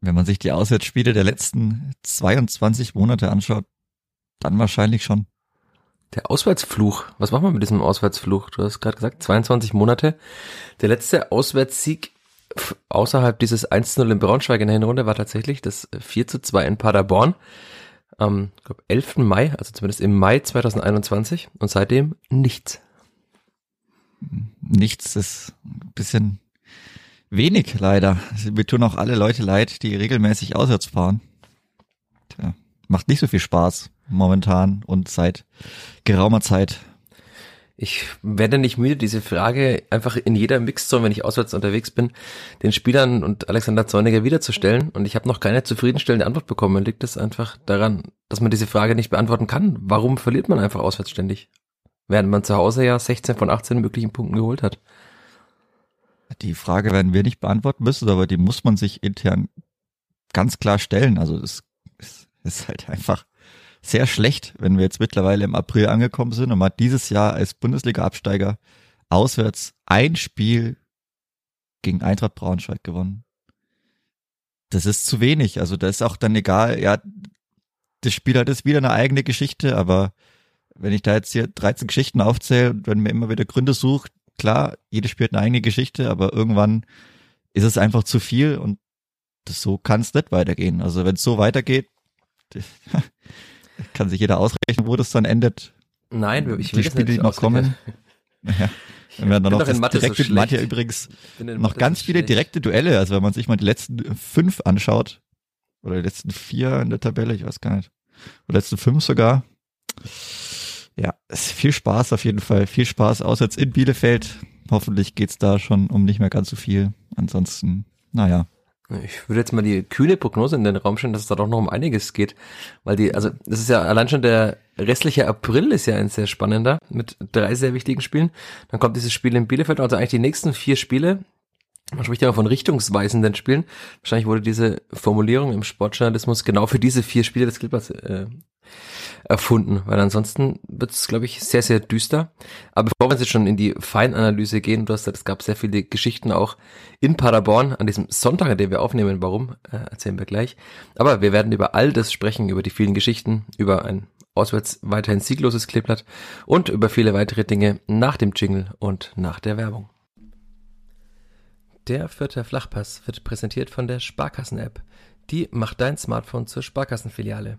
Wenn man sich die Auswärtsspiele der letzten 22 Monate anschaut, dann wahrscheinlich schon. Der Auswärtsfluch. Was machen wir mit diesem Auswärtsfluch? Du hast gerade gesagt, 22 Monate. Der letzte Auswärtssieg außerhalb dieses 1-0 in Braunschweig in der Hinrunde war tatsächlich das 4 2 in Paderborn am glaub, 11. Mai, also zumindest im Mai 2021 und seitdem nichts. Nichts ist ein bisschen Wenig leider. Wir tun auch alle Leute leid, die regelmäßig auswärts fahren. Tja, macht nicht so viel Spaß momentan und seit geraumer Zeit. Ich werde nicht müde, diese Frage einfach in jeder Mixzone, wenn ich auswärts unterwegs bin, den Spielern und Alexander Zorniger wiederzustellen. Und ich habe noch keine zufriedenstellende Antwort bekommen. Liegt es einfach daran, dass man diese Frage nicht beantworten kann? Warum verliert man einfach auswärts ständig? Während man zu Hause ja 16 von 18 möglichen Punkten geholt hat. Die Frage werden wir nicht beantworten müssen, aber die muss man sich intern ganz klar stellen. Also es ist halt einfach sehr schlecht, wenn wir jetzt mittlerweile im April angekommen sind und man dieses Jahr als Bundesliga-Absteiger auswärts ein Spiel gegen Eintracht Braunschweig gewonnen. Das ist zu wenig. Also da ist auch dann egal, ja, das Spiel hat jetzt wieder eine eigene Geschichte, aber wenn ich da jetzt hier 13 Geschichten aufzähle und wenn mir immer wieder Gründe sucht, klar, jedes Spiel hat eine eigene Geschichte, aber irgendwann ist es einfach zu viel und das, so kann es nicht weitergehen. Also wenn es so weitergeht, kann sich jeder ausrechnen, wo das dann endet. Nein, ich will die Spiele, die noch kommen. Ja. Wenn wir dann noch das Mathe direkte so Mathe übrigens noch ganz so viele direkte Duelle. Also wenn man sich mal die letzten fünf anschaut oder die letzten vier in der Tabelle, ich weiß gar nicht, oder letzten fünf sogar, ja, viel Spaß auf jeden Fall. Viel Spaß auswärts in Bielefeld. Hoffentlich geht's da schon um nicht mehr ganz so viel. Ansonsten, naja. Ich würde jetzt mal die kühne Prognose in den Raum stellen, dass es da doch noch um einiges geht. Weil die, also das ist ja allein schon der restliche April ist ja ein sehr spannender mit drei sehr wichtigen Spielen. Dann kommt dieses Spiel in Bielefeld, also eigentlich die nächsten vier Spiele. Man spricht ja immer von richtungsweisenden Spielen. Wahrscheinlich wurde diese Formulierung im Sportjournalismus genau für diese vier Spiele des Clippers äh, erfunden, weil ansonsten wird es, glaube ich, sehr, sehr düster. Aber bevor wir jetzt schon in die Feinanalyse gehen, du hast gesagt, es gab sehr viele Geschichten auch in Paderborn an diesem Sonntag, an dem wir aufnehmen. Warum, äh, erzählen wir gleich. Aber wir werden über all das sprechen, über die vielen Geschichten, über ein auswärts weiterhin siegloses Kleeblatt und über viele weitere Dinge nach dem Jingle und nach der Werbung. Der vierte Flachpass wird präsentiert von der Sparkassen-App. Die macht dein Smartphone zur Sparkassenfiliale.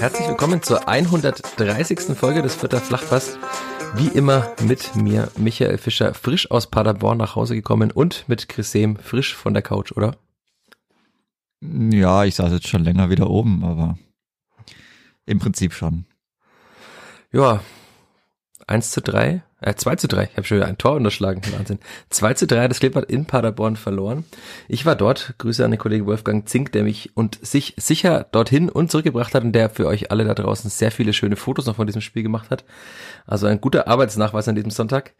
Herzlich willkommen zur 130. Folge des Vierter Flachpass. Wie immer mit mir, Michael Fischer, frisch aus Paderborn nach Hause gekommen und mit Chris Sehm, frisch von der Couch, oder? Ja, ich saß jetzt schon länger wieder oben, aber im Prinzip schon. Ja, 1 zu 3, äh, 2 zu 3, ich habe schon wieder ein Tor unterschlagen, Wahnsinn. 2 zu 3 hat das Kleeblatt in Paderborn verloren. Ich war dort, Grüße an den Kollegen Wolfgang Zink, der mich und sich sicher dorthin und zurückgebracht hat und der für euch alle da draußen sehr viele schöne Fotos noch von diesem Spiel gemacht hat. Also ein guter Arbeitsnachweis an diesem Sonntag.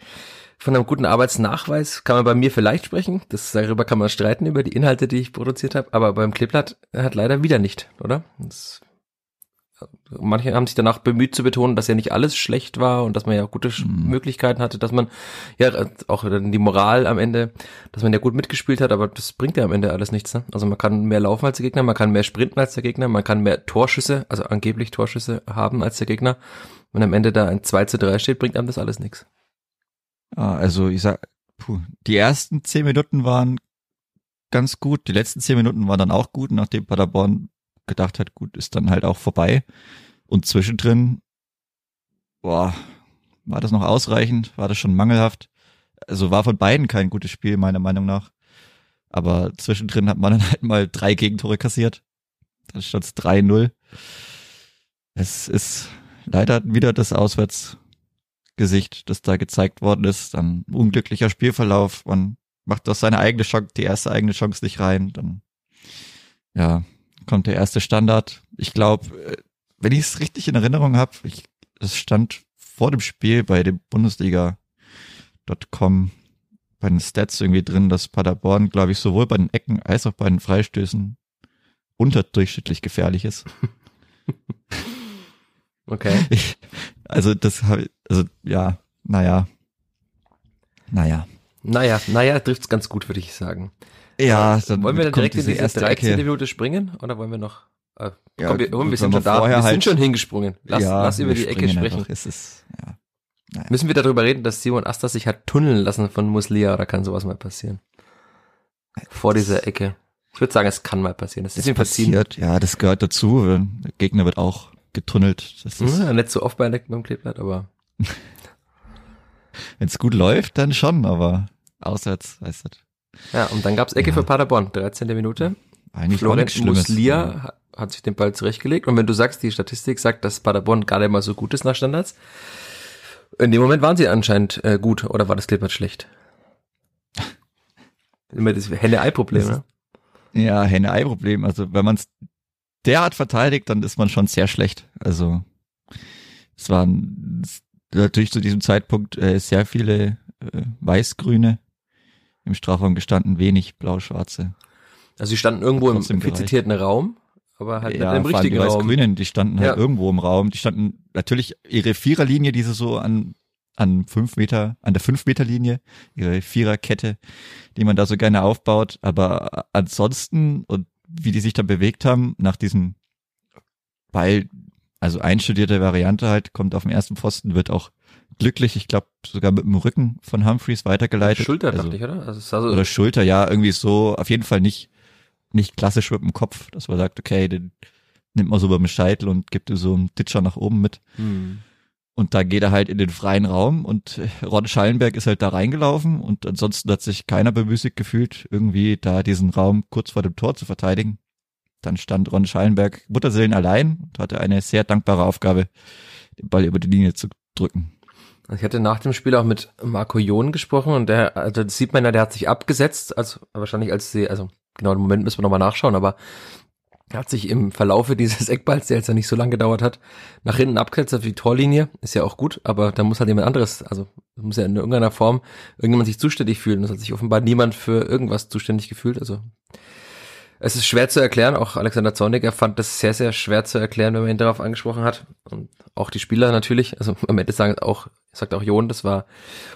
Von einem guten Arbeitsnachweis kann man bei mir vielleicht sprechen. Das, darüber kann man streiten, über die Inhalte, die ich produziert habe. Aber beim Kleeblatt hat leider wieder nicht, oder? Das manche haben sich danach bemüht zu betonen, dass ja nicht alles schlecht war und dass man ja gute mhm. Möglichkeiten hatte, dass man ja auch die Moral am Ende, dass man ja gut mitgespielt hat, aber das bringt ja am Ende alles nichts. Ne? Also man kann mehr laufen als der Gegner, man kann mehr sprinten als der Gegner, man kann mehr Torschüsse, also angeblich Torschüsse haben als der Gegner. Wenn am Ende da ein 2 zu 3 steht, bringt einem das alles nichts. Ja, also ich sag, puh, die ersten zehn Minuten waren ganz gut, die letzten zehn Minuten waren dann auch gut, nachdem Paderborn gedacht hat, gut, ist dann halt auch vorbei. Und zwischendrin, boah, war das noch ausreichend? War das schon mangelhaft? Also war von beiden kein gutes Spiel, meiner Meinung nach. Aber zwischendrin hat man dann halt mal drei Gegentore kassiert. Dann stand es 3-0. Es ist leider wieder das Auswärtsgesicht, das da gezeigt worden ist. Dann unglücklicher Spielverlauf. Man macht aus seine eigene Chance, die erste eigene Chance nicht rein. Dann, ja, kommt der erste Standard. Ich glaube, äh, wenn ich es richtig in Erinnerung habe, es stand vor dem Spiel bei dem Bundesliga.com bei den Stats irgendwie drin, dass Paderborn, glaube ich, sowohl bei den Ecken als auch bei den Freistößen unterdurchschnittlich gefährlich ist. Okay. Ich, also das habe also ja, naja. Naja. Naja, naja, trifft's ganz gut, würde ich sagen. Ja, dann wollen wir dann direkt in diese erste 13. Ecke. Minute springen oder wollen wir noch? Äh, Ja, komm, wir, gut, wir sind schon da, wir vorher sind halt- schon hingesprungen. Lass, ja, lass über die Ecke sprechen. Einfach. Es ist, ja. Naja. Müssen wir darüber reden, dass Simon Astas sich hat tunneln lassen von Muslia oder kann sowas mal passieren? Vor dieser Ecke. Ich würde sagen, es kann mal passieren. Das ist ihm verziehen. passiert, ja, das gehört dazu. Der Gegner wird auch getunnelt. Das ist, Ja, nicht so oft bei beim Kleeblatt, aber wenn es gut läuft, dann schon, aber auswärts, weißt du, ja, und dann gab's Ecke Ja. für Paderborn, 13. Minute. eigentlich Florent. Muslia ha- hat sich den Ball zurechtgelegt. Und wenn du sagst, die Statistik sagt, dass Paderborn gar nicht mal so gut ist nach Standards, in dem Moment waren sie anscheinend äh, gut oder war das Kleeblatt schlecht? Immer das Henne-Ei-Problem, ne? Ja, Henne-Ei-Problem. Also wenn man es derart verteidigt, dann ist man schon sehr schlecht. Also es waren natürlich zu diesem Zeitpunkt äh, sehr viele äh, Weißgrüne im Strafraum gestanden, wenig Blau-Schwarze. Also sie standen irgendwo im, im viel gereicht. zitierten Raum, aber halt ja, nicht im richtigen die Raum. Weiß-Grünen, die standen halt Ja. irgendwo im Raum. Die standen natürlich ihre Viererlinie, die sie so an an fünf Meter, an der fünf Meter Linie, ihre Viererkette, die man da so gerne aufbaut. Aber ansonsten und wie die sich da bewegt haben nach diesem Ball, also einstudierte Variante halt, kommt auf den ersten Pfosten, wird auch glücklich, ich glaube sogar mit dem Rücken von Humphreys weitergeleitet. Schulter, also, dachte ich, oder? Also es sah so, oder Schulter, ja, irgendwie so, auf jeden Fall nicht, nicht klassisch mit dem Kopf, dass man sagt, okay, den nimmt man so beim Scheitel und gibt ihm so einen Ditcher nach oben mit. hm. Und da geht er halt in den freien Raum und Ron Schallenberg ist halt da reingelaufen und ansonsten hat sich keiner bemüßigt gefühlt, irgendwie da diesen Raum kurz vor dem Tor zu verteidigen. Dann stand Ron Schallenberg Mutterseelen allein und hatte eine sehr dankbare Aufgabe, den Ball über die Linie zu drücken. Ich hatte nach dem Spiel auch mit Marco Jon gesprochen und der, also das sieht man ja, der hat sich abgesetzt, also wahrscheinlich als sie, also genau im Moment müssen wir nochmal nachschauen, aber er hat sich im Verlaufe dieses Eckballs, der jetzt ja nicht so lange gedauert hat, nach hinten abgesetzt auf die Torlinie, ist ja auch gut, aber da muss halt jemand anderes, also muss ja in irgendeiner Form irgendjemand sich zuständig fühlen. Es hat sich offenbar niemand für irgendwas zuständig gefühlt, also es ist schwer zu erklären, auch Alexander Zornig, er fand das sehr, sehr schwer zu erklären, wenn man ihn darauf angesprochen hat. Und auch die Spieler natürlich, also am Ende sagen auch, sagt auch Jon, das war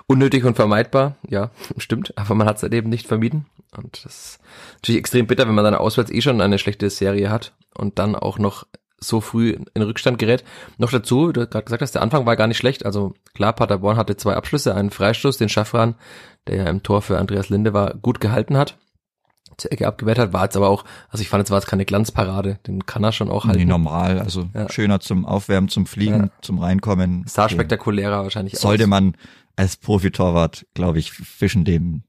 unnötig und vermeidbar. Ja, stimmt, aber man hat es halt eben nicht vermieden. Und das ist natürlich extrem bitter, wenn man dann auswärts eh schon eine schlechte Serie hat und dann auch noch so früh in Rückstand gerät. Noch dazu, du gerade gesagt hast, der Anfang war gar nicht schlecht. Also klar, Paderborn hatte zwei Abschlüsse, einen Freistoß, den Schaffran, der ja im Tor für Andreas Linde war, gut gehalten hat zur Ecke abgewehrt hat, war jetzt aber auch, also ich fand, es war jetzt keine Glanzparade, den kann er schon auch Nee, halten. normal, also Ja. schöner zum Aufwärmen, zum Fliegen, Ja. zum Reinkommen. Sah spektakulärer wahrscheinlich Sollte aus. man als Profitorwart, glaube ich, fischen dem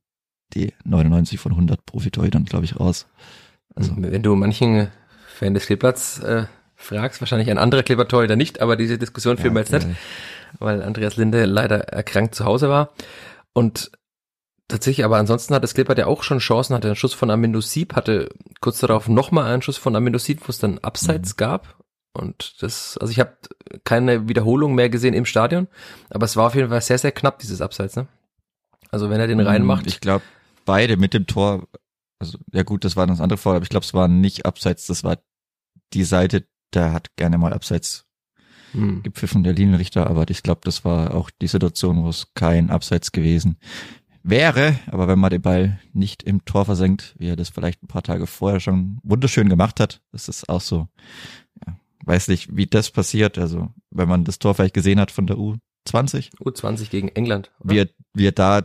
die 99 von 100 Profitorhütern, glaube ich, raus. Also, Wenn du manchen Fan des Kleeblatts äh, fragst, wahrscheinlich ein anderer Kleeblatt-Torhüter nicht, aber diese Diskussion führen wir jetzt nicht, äh, weil Andreas Linde leider erkrankt zu Hause war. Und tatsächlich, aber ansonsten hat das Kleeblatt ja auch schon Chancen, hatte einen Schuss von Amindo Sieb, hatte kurz darauf nochmal einen Schuss von Amindo Sieb, wo es dann Abseits gab. Und das, also ich habe keine Wiederholung mehr gesehen im Stadion, aber es war auf jeden Fall sehr, sehr knapp, dieses Abseits, ne? Also wenn er den reinmacht, Ich glaube, beide mit dem Tor, also ja gut, das war das andere Foul, aber ich glaube, es war nicht abseits, das war die Seite, der hat gerne mal abseits hm. gepfiffen, der Linienrichter, aber ich glaube, das war auch die Situation, wo es kein Abseits gewesen wäre, aber wenn man den Ball nicht im Tor versenkt, wie er das vielleicht ein paar Tage vorher schon wunderschön gemacht hat, das ist auch so, ja, weiß nicht, wie das passiert, also wenn man das Tor vielleicht gesehen hat von der U20, U20 gegen England. oder? wie er, wie er da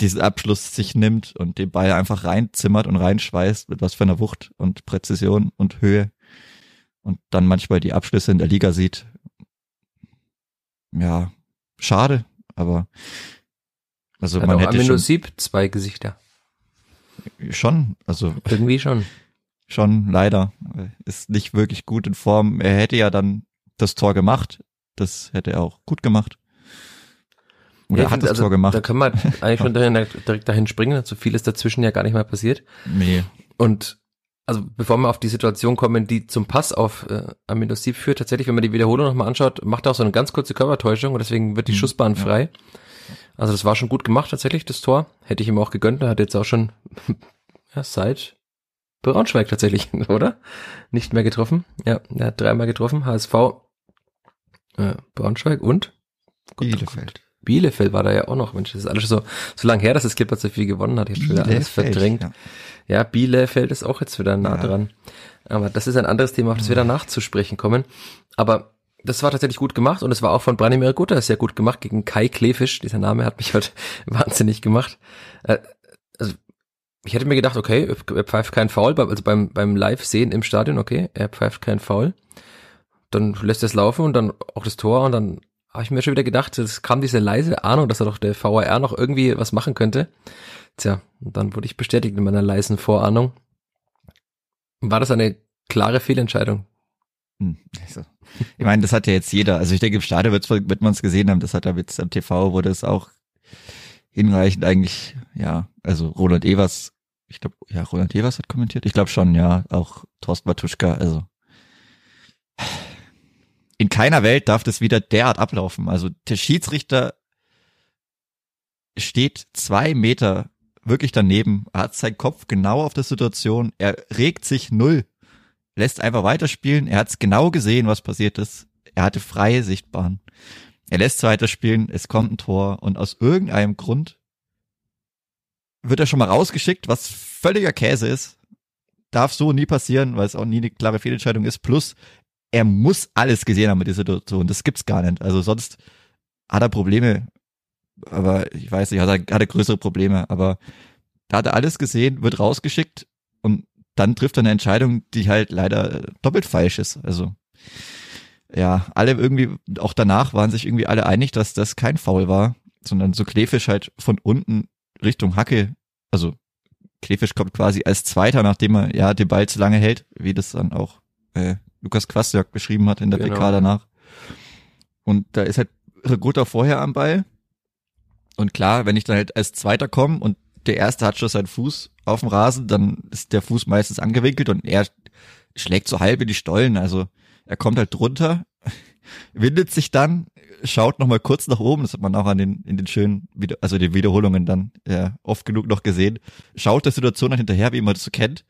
diesen Abschluss sich nimmt und den Ball einfach reinzimmert und reinschweißt mit was für einer Wucht und Präzision und Höhe. und dann manchmal die Abschlüsse in der Liga sieht. Ja, schade, aber also Hat man auch hätte schon, Sieb zwei Gesichter. schon, also Irgendwie schon. schon leider ist nicht wirklich gut in Form. Er hätte ja dann das Tor gemacht, das hätte er auch gut gemacht. Oder Ja, hat das also, Tor gemacht? Da kann man eigentlich schon direkt, dahin springen. So viel ist dazwischen ja gar nicht mal passiert. nee. Und also bevor wir auf die Situation kommen, die zum Pass auf äh, Amino Sieb führt, tatsächlich, wenn man die Wiederholung nochmal anschaut, macht er auch so eine ganz kurze Körpertäuschung und deswegen wird die Mhm, Schussbahn ja. frei. Also das war schon gut gemacht tatsächlich, das Tor. Hätte ich ihm auch gegönnt. Er hat jetzt auch schon ja, seit Braunschweig tatsächlich, oder? Nicht mehr getroffen. Ja, er hat dreimal getroffen. HSV, äh, Braunschweig und Bielefeld. Bielefeld war da ja auch noch. Mensch, das ist alles so, so lange her, dass das Clippers so viel gewonnen hat. Ich habe schon wieder alles verdrängt. ja. Ja, Bielefeld ist auch jetzt wieder nah Ja. dran. Aber das ist ein anderes Thema, auf das wir danach zu sprechen kommen. Aber das war tatsächlich gut gemacht und es war auch von Branimir Gutter sehr gut gemacht gegen Kai Klefisch. Dieser Name hat mich heute wahnsinnig gemacht. Äh, Also ich hätte mir gedacht, okay, er pfeift keinen Foul, also beim, beim Live-Sehen im Stadion, okay, er pfeift keinen Foul. Dann lässt er es laufen und dann auch das Tor und dann habe ich mir schon wieder gedacht, es kam diese leise Ahnung, dass er doch der VAR noch irgendwie was machen könnte. Tja, und dann wurde ich bestätigt in meiner leisen Vorahnung. War das eine klare Fehlentscheidung? Hm, Also, ich meine, das hat ja jetzt jeder. Also ich denke, im Stadion wird man es gesehen haben. Das hat er jetzt am TV, wurde es auch hinreichend eigentlich, ja, also Roland Evers, ich glaube, ja, Roland Evers hat kommentiert. Ich glaube schon, ja, auch Thorsten Matuschka, also in keiner Welt darf das wieder derart ablaufen. Also der Schiedsrichter steht zwei Meter wirklich daneben, hat seinen Kopf genau auf der Situation, er regt sich null lässt einfach weiterspielen. Er hat es genau gesehen, was passiert ist. Er hatte freie Sichtbahn. Er lässt weiterspielen, es kommt ein Tor und aus irgendeinem Grund wird er schon mal rausgeschickt, was völliger Käse ist. Darf so nie passieren, weil es auch nie eine klare Fehlentscheidung ist. Plus, er muss alles gesehen haben mit dieser Situation. Das gibt's gar nicht. Also sonst hat er Probleme. Aber ich weiß nicht, hat er, hat er größere Probleme. Aber da hat er alles gesehen, wird rausgeschickt dann trifft er eine Entscheidung, die halt leider doppelt falsch ist. Also ja, alle irgendwie, auch danach waren sich irgendwie alle einig, dass das kein Foul war, sondern so Klefisch halt von unten Richtung Hacke, also Klefisch kommt quasi als Zweiter, nachdem er ja den Ball zu lange hält, wie das dann auch äh, Lukas Kwasniok beschrieben hat in der Genau. PK danach. Und da ist halt Reguta vorher am Ball. Und klar, wenn ich dann halt als Zweiter komme und der Erste hat schon seinen Fuß auf dem Rasen, dann ist der Fuß meistens angewinkelt und er schlägt so halb in die Stollen. Also er kommt halt drunter, windet sich dann, schaut noch mal kurz nach oben, das hat man auch an den in den schönen, Wieder- also den Wiederholungen dann ja, oft genug noch gesehen, schaut der Situation dann hinterher, wie man das so kennt,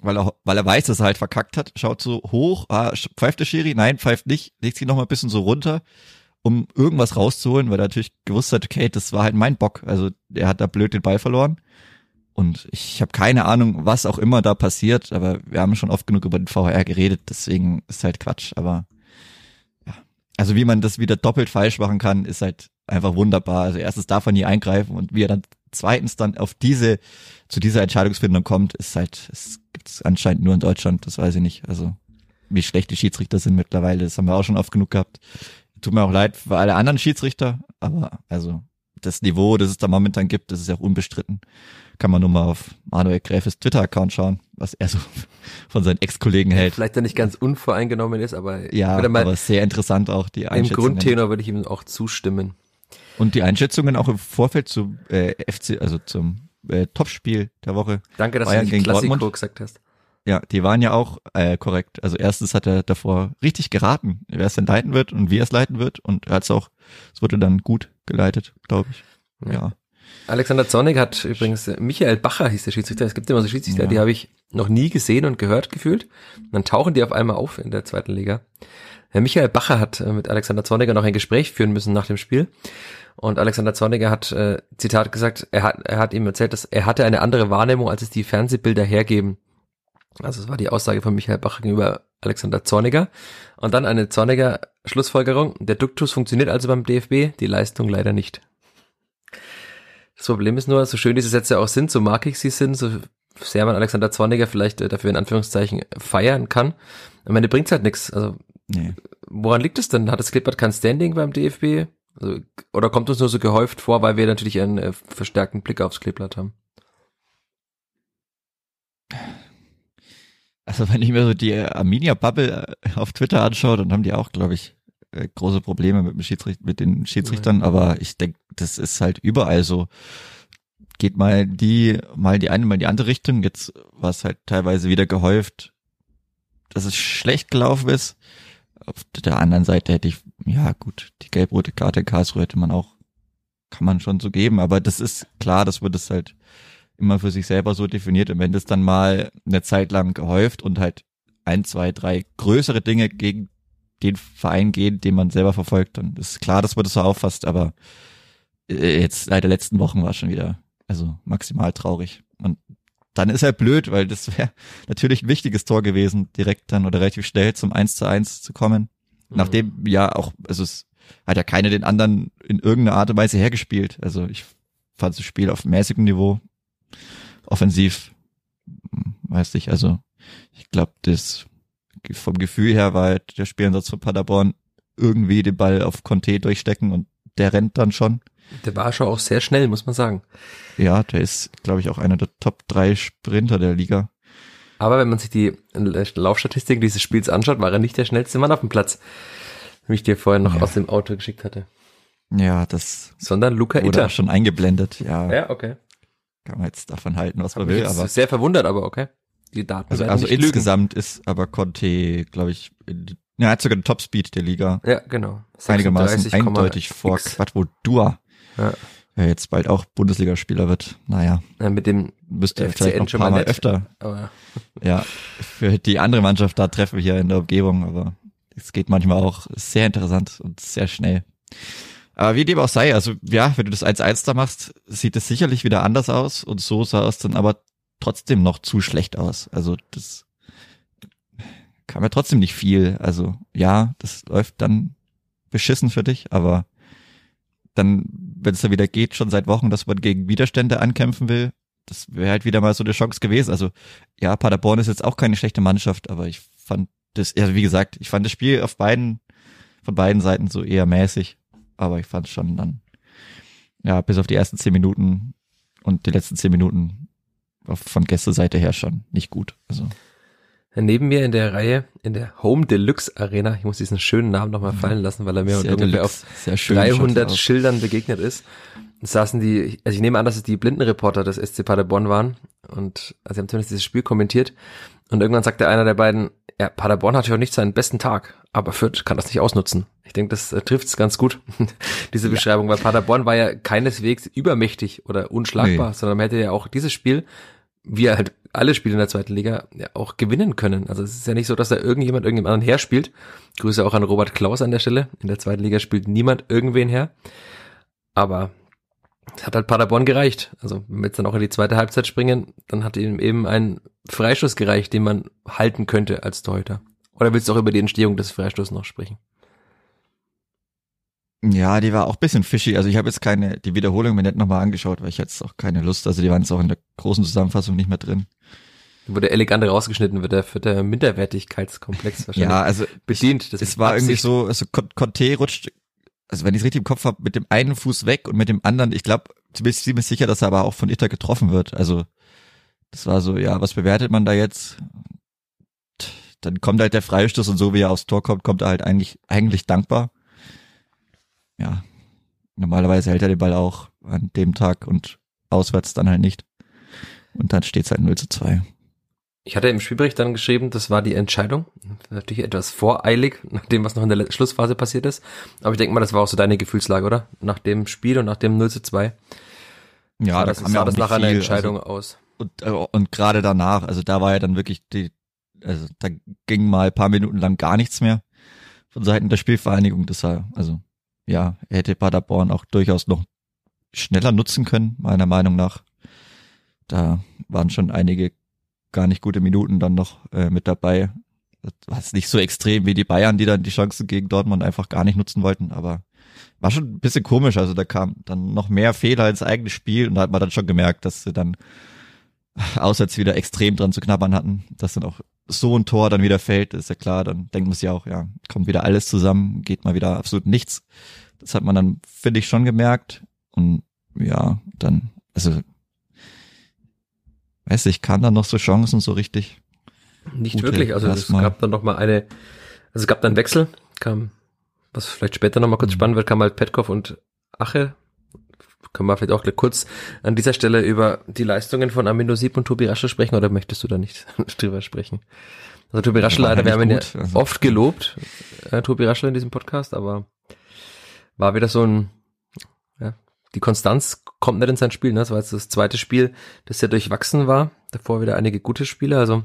weil er, weil er weiß, dass er halt verkackt hat, schaut so hoch, ah, pfeift der Schiri? Nein, pfeift nicht, legt sich noch mal ein bisschen so runter, um irgendwas rauszuholen, weil er natürlich gewusst hat, okay, das war halt mein Bock, also der hat da blöd den Ball verloren. Und ich habe keine Ahnung, was auch immer da passiert, aber wir haben schon oft genug über den VR geredet, deswegen ist halt Quatsch, aber ja. Also wie man das wieder doppelt falsch machen kann, ist halt einfach wunderbar. Also erstens darf er nie eingreifen und wie er dann zweitens dann auf diese, zu dieser Entscheidungsfindung kommt, ist halt, es gibt's anscheinend nur in Deutschland, das weiß ich nicht. Also wie schlecht die Schiedsrichter sind mittlerweile, das haben wir auch schon oft genug gehabt. Tut mir auch leid für alle anderen Schiedsrichter, aber also das Niveau, das es da momentan gibt, das ist ja auch unbestritten. Kann man nur mal auf Manuel Gräfes Twitter-Account schauen, was er so von seinen Ex-Kollegen hält. Vielleicht er nicht ganz unvoreingenommen ist, aber Ja, aber sehr interessant auch die im Einschätzungen. Grundtenor würde ich ihm auch zustimmen. Und die Einschätzungen auch im Vorfeld zum äh, FC, also zum äh, Topspiel der Woche. Danke, dass Bayern du nicht Klassiko gesagt hast. Ja, die waren ja auch äh, korrekt. Also erstens hat er davor richtig geraten, wer es denn leiten wird und wie er es leiten wird. Und er hat es auch, es wurde dann gut geleitet, glaube ich. Ja. Ja. Alexander Zornig hat übrigens, äh, Michael Bacher hieß der Schiedsrichter, es gibt immer so Schiedsrichter, Ja. die habe ich noch nie gesehen und gehört gefühlt. Und dann tauchen die auf einmal auf in der zweiten Liga. Herr Michael Bacher hat äh, mit Alexander Zorniger noch ein Gespräch führen müssen nach dem Spiel. Und Alexander Zorniger hat, äh, Zitat gesagt, er hat, er hat ihm erzählt, dass er hatte eine andere Wahrnehmung, als es die Fernsehbilder hergeben. Also das war die Aussage von Michael Bacher gegenüber Alexander Zorniger. Und dann eine Zorniger Schlussfolgerung. Der Duktus funktioniert also beim DFB, die Leistung leider nicht. Das Problem ist nur, so schön diese Sätze auch sind, so mag ich sie sind, so sehr man Alexander Zorniger vielleicht äh, dafür in Anführungszeichen feiern kann. Am Ende bringt's halt nichts. Also Nee. woran liegt es denn? Hat das Klippert kein Standing beim DFB? Also, oder kommt uns nur so gehäuft vor, weil wir natürlich einen äh, verstärkten Blick aufs Kleeblatt haben? Also wenn ich mir so die Arminia-Bubble äh, auf Twitter anschaue, dann haben die auch, glaube ich, äh, große Probleme mit, dem Schiedsrichter, mit den Schiedsrichtern, aber ich denke, das ist halt überall so. Geht mal die, mal die eine, mal die andere Richtung. Jetzt war es halt teilweise wieder gehäuft, dass es schlecht gelaufen ist. Auf der anderen Seite hätte ich, ja gut, die gelb-rote Karte in Karlsruhe hätte man auch, kann man schon so geben, aber das ist klar, das wird es halt immer für sich selber so definiert und wenn das dann mal eine Zeit lang gehäuft und halt ein, zwei, drei größere Dinge gegen den Verein gehen, den man selber verfolgt, dann ist klar, dass man das so auffasst, aber äh, jetzt seit der letzten Wochen war es schon wieder, also maximal traurig. Und dann ist halt blöd, weil das wäre natürlich ein wichtiges Tor gewesen, direkt dann oder relativ schnell zum 1 zu 1 zu kommen. Nachdem ja auch, also es hat ja keiner den anderen in irgendeiner Art und Weise hergespielt. Also ich fand das Spiel auf mäßigem Niveau. Offensiv, weiß ich, also ich glaube, das vom Gefühl her war halt der Spielansatz von Paderborn irgendwie den Ball auf Conte durchstecken und der rennt dann schon. Der war schon auch sehr schnell, muss man sagen. Ja, der ist, glaube ich, auch einer der Top 3 Sprinter der Liga. Aber wenn man sich die Laufstatistik dieses Spiels anschaut, war er nicht der schnellste Mann auf dem Platz, wie ich dir vorhin noch Ja. aus dem Auto geschickt hatte. Ja, das Sondern Luca wurde Itter. auch schon eingeblendet. Ja, Ja, okay. Kann man jetzt davon halten, was Hab man will, aber sehr verwundert, aber okay. Die Daten also, also nicht lügen. insgesamt ist aber Conte, glaube ich, ja, er hat sogar den Topspeed der Liga. Ja, genau. Einigermaßen 36,x. eindeutig vor Quattro Dua, Ja. der jetzt bald auch Bundesligaspieler wird. Naja, Ja, mit dem, müsste FCN vielleicht noch ein schon paar mal nett. öfter aber ja, für die andere Mannschaft da treffen wir hier in der Umgebung, aber es geht manchmal auch sehr interessant und sehr schnell. Aber wie dem auch sei, also ja, wenn du das 1-1 da machst, sieht es sicherlich wieder anders aus und so sah es dann aber trotzdem noch zu schlecht aus. Also das kam ja trotzdem nicht viel. Also ja, das läuft dann beschissen für dich, aber dann, wenn es da wieder geht, schon seit Wochen, dass man gegen Widerstände ankämpfen will, das wäre halt wieder mal so eine Chance gewesen. Also ja, Paderborn ist jetzt auch keine schlechte Mannschaft, aber ich fand das, ja, wie gesagt, ich fand das Spiel auf beiden, von beiden Seiten so eher mäßig, aber ich fand es schon dann, ja, bis auf die ersten zehn Minuten und die letzten zehn Minuten auf, von Gästeseite her schon nicht gut. Also, neben mir in der Reihe, in der Home Deluxe Arena, ich muss diesen schönen Namen nochmal fallen lassen, weil er mir sehr ungefähr auf deluxe, sehr schön. 300 schaut's aus. Schildern begegnet ist, saßen die, also ich nehme an, dass es die Blindenreporter des SC Paderborn waren und also sie haben zumindest dieses Spiel kommentiert und irgendwann sagte einer der beiden, ja, Paderborn hat ja auch nicht seinen besten Tag, aber Fürth kann das nicht ausnutzen. Ich denke, das äh, trifft es ganz gut, diese Beschreibung, weil Paderborn war ja keineswegs übermächtig oder unschlagbar, Nee. sondern man hätte ja auch dieses Spiel, wie halt alle Spiele in der zweiten Liga, ja auch gewinnen können. Also es ist ja nicht so, dass da irgendjemand irgendjemand anderen herspielt. Grüße auch an Robert Klaus an der Stelle. In der zweiten Liga spielt niemand irgendwen her. Aber hat halt Paderborn gereicht. Also wenn wir jetzt dann auch in die zweite Halbzeit springen, dann hat ihm eben ein Freistoß gereicht, den man halten könnte als Torhüter. Oder willst du auch über die Entstehung des Freistoßes noch sprechen? Ja, die war auch bisschen fishy. Also ich habe jetzt keine, die Wiederholung mir nicht nochmal angeschaut, weil ich jetzt auch keine Lust, also die waren jetzt auch in der großen Zusammenfassung nicht mehr drin. Wurde elegant rausgeschnitten, wird der, wird der Minderwertigkeitskomplex wahrscheinlich Ja, also bedient. Das es war irgendwie Absicht. so, also Con- Conte rutscht, also wenn ich es richtig im Kopf habe, mit dem einen Fuß weg und mit dem anderen, ich glaube, ziemlich, ziemlich sicher, dass er aber auch von Itter getroffen wird. Also das war so, ja, was bewertet man da jetzt? Dann kommt halt der Freistoß und so wie er aufs Tor kommt, kommt er halt eigentlich, eigentlich dankbar. Ja, normalerweise hält er den Ball auch an dem Tag und auswärts dann halt nicht. Und dann steht es halt 0 zu 2. Ich hatte im Spielbericht dann geschrieben, das war die Entscheidung. Natürlich etwas voreilig, nach dem, was noch in der Schlussphase passiert ist. Aber ich denke mal, das war auch so deine Gefühlslage, oder? Nach dem Spiel und nach dem 0 zu 2. Ja, sah da das, kam ja auch das nicht nach einer viel. Entscheidung Also, aus. und, äh, und gerade danach, also da war ja dann wirklich die, also da ging mal ein paar Minuten lang gar nichts mehr von Seiten der Spielvereinigung. Das war, also ja, hätte Paderborn auch durchaus noch schneller nutzen können, meiner Meinung nach. Da waren schon einige gar nicht gute Minuten dann noch äh, mit dabei. Das war nicht so extrem wie die Bayern, die dann die Chancen gegen Dortmund einfach gar nicht nutzen wollten, aber war schon ein bisschen komisch. Also da kam dann noch mehr Fehler ins eigene Spiel und da hat man dann schon gemerkt, dass sie dann auswärts wieder extrem dran zu knabbern hatten, dass dann auch so ein Tor dann wieder fällt, ist ja klar, dann denkt man sich auch, ja, kommt wieder alles zusammen, geht mal wieder absolut nichts. Das hat man dann, finde ich, schon gemerkt. Und ja, dann, also, weiß ich, kann dann noch so Chancen so richtig. Nicht wirklich, also es gab dann noch mal eine, also es gab dann Wechsel, kam, was vielleicht später noch mal kurz mhm. spannend wird, kam halt Petkov und Ache können wir vielleicht auch kurz an dieser Stelle über die Leistungen von Amino Sieb und Tobi Raschel sprechen oder möchtest du da nicht drüber sprechen? Also Tobi Raschel leider, wir haben ihn ja also. oft gelobt, äh, Tobi Raschel in diesem Podcast, aber war wieder so ein, die Konstanz kommt nicht in sein Spiel, ne? Das war jetzt das zweite Spiel, das sehr durchwachsen war. Davor wieder einige gute Spiele, also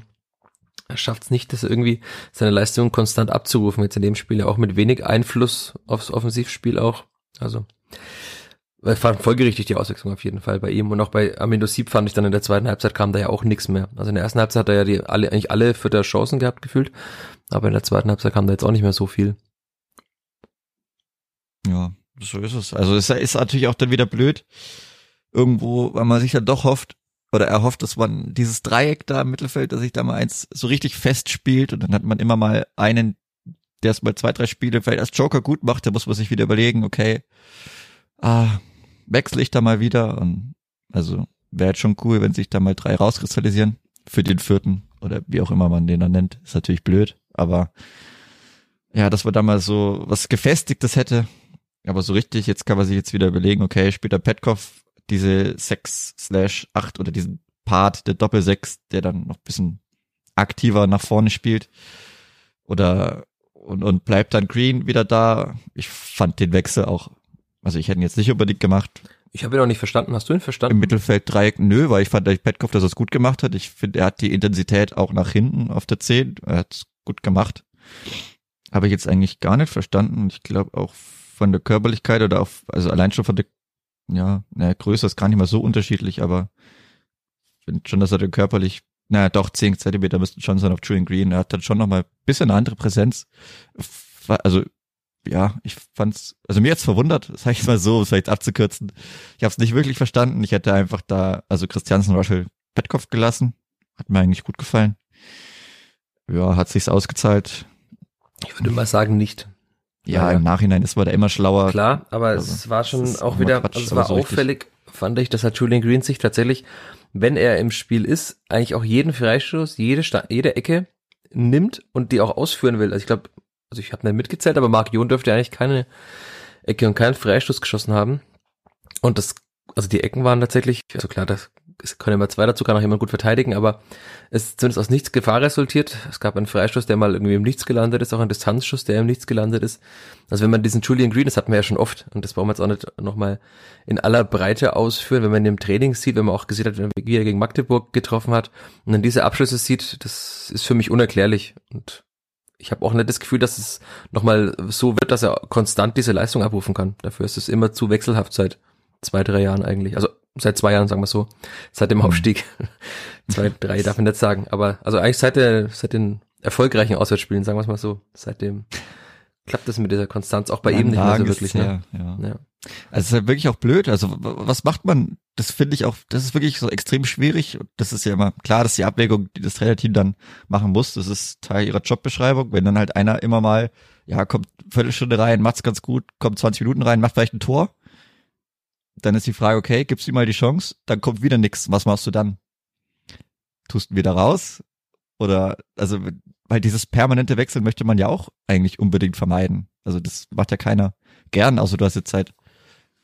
er schafft es nicht, das irgendwie seine Leistung konstant abzurufen. Jetzt in dem Spiel ja auch mit wenig Einfluss aufs Offensivspiel auch. Also fand folgerichtig die Auswechslung auf jeden Fall bei ihm und auch bei Amino Sieb fand ich dann in der zweiten Halbzeit kam da ja auch nichts mehr. Also in der ersten Halbzeit hat er ja die alle eigentlich alle der Chancen gehabt gefühlt, aber in der zweiten Halbzeit kam da jetzt auch nicht mehr so viel. Ja, so ist es. Also es ist natürlich auch dann wieder blöd irgendwo, weil man sich dann doch hofft oder erhofft, dass man dieses Dreieck da im Mittelfeld, dass sich da mal eins so richtig festspielt und dann hat man immer mal einen, der es mal zwei, drei Spiele vielleicht als Joker gut macht, da muss man sich wieder überlegen, okay, ah, wechsle ich da mal wieder und also wäre jetzt schon cool, wenn sich da mal drei rauskristallisieren für den vierten oder wie auch immer man den dann nennt. Ist natürlich blöd, aber ja, dass man da mal so was Gefestigtes hätte. Aber so richtig, jetzt kann man sich jetzt wieder überlegen, okay, später Petkov diese 6 slash 8 oder diesen Part der Doppel 6, der dann noch bisschen aktiver nach vorne spielt. Oder und, und bleibt dann Green wieder da. Ich fand den Wechsel auch also ich hätte ihn jetzt nicht unbedingt gemacht. Ich habe ihn auch nicht verstanden. Hast du ihn verstanden? Im Mittelfeld Dreieck, nö, weil ich fand, dass Petkov das gut gemacht hat. Ich finde, er hat die Intensität auch nach hinten auf der 10. Er hat es gut gemacht. Habe ich jetzt eigentlich gar nicht verstanden. Ich glaube auch von der Körperlichkeit oder auch, also allein schon von der, ja, naja, Größe ist gar nicht mal so unterschiedlich, aber ich finde schon, dass er den körperlich, naja, doch, 10 Zentimeter müssten schon sein auf Julian Green. Er hat dann schon nochmal ein bisschen eine andere Präsenz. Also ja, ich fand's, also mir jetzt verwundert, sag ich mal so, um es vielleicht abzukürzen. Ich habe es nicht wirklich verstanden. Ich hätte einfach da, also Christiansen Russell Pettkopf gelassen. Hat mir eigentlich gut gefallen. Ja, hat sich's ausgezahlt. Ich würde mal sagen, nicht. Ja, ja, im Nachhinein ist man da immer schlauer. Klar, aber also, es war schon auch wieder, Quatsch, also es war so auffällig, richtig. fand ich, dass hat Julian Green sich tatsächlich, wenn er im Spiel ist, eigentlich auch jeden Freistoß, jede, jede Ecke nimmt und die auch ausführen will. Also ich glaube, also ich habe nicht mitgezählt, aber Mark Jon dürfte eigentlich keine Ecke und keinen Freistoß geschossen haben. Und das, also die Ecken waren tatsächlich, also klar, das können immer zwei dazu, kann auch jemand gut verteidigen, aber es ist zumindest aus nichts Gefahr resultiert. Es gab einen Freistoß, der mal irgendwie im Nichts gelandet ist, auch ein Distanzschuss, der im Nichts gelandet ist. Also wenn man diesen Julian Green, das hatten wir ja schon oft, und das brauchen wir jetzt auch nicht nochmal in aller Breite ausführen, wenn man ihn im Training sieht, wenn man auch gesehen hat, wie er gegen Magdeburg getroffen hat, und dann diese Abschlüsse sieht, das ist für mich unerklärlich. Und ich habe auch nicht das Gefühl, dass es nochmal so wird, dass er konstant diese Leistung abrufen kann. Dafür ist es immer zu wechselhaft seit zwei, drei Jahren eigentlich. Also seit zwei Jahren, sagen wir so. Seit dem mhm. Aufstieg. zwei, drei darf ich nicht sagen. Aber also eigentlich seit, der, seit den erfolgreichen Auswärtsspielen, sagen wir es mal so. Seitdem klappt das mit dieser Konstanz auch bei ihm nicht mehr so wirklich. Ne? Ja. ja. Also es ist halt wirklich auch blöd. Also was macht man? Das finde ich auch, das ist wirklich so extrem schwierig. Das ist ja immer klar, dass die Abwägung, die das Trainerteam dann machen muss, das ist Teil ihrer Jobbeschreibung. Wenn dann halt einer immer mal, ja, kommt Viertelstunde rein, macht's ganz gut, kommt 20 Minuten rein, macht vielleicht ein Tor, dann ist die Frage, okay, gibst du ihm mal die Chance, dann kommt wieder nix. Was machst du dann? Tust du wieder raus? Oder, also, weil dieses permanente Wechseln möchte man ja auch eigentlich unbedingt vermeiden. Also das macht ja keiner gern, außer du hast jetzt Zeit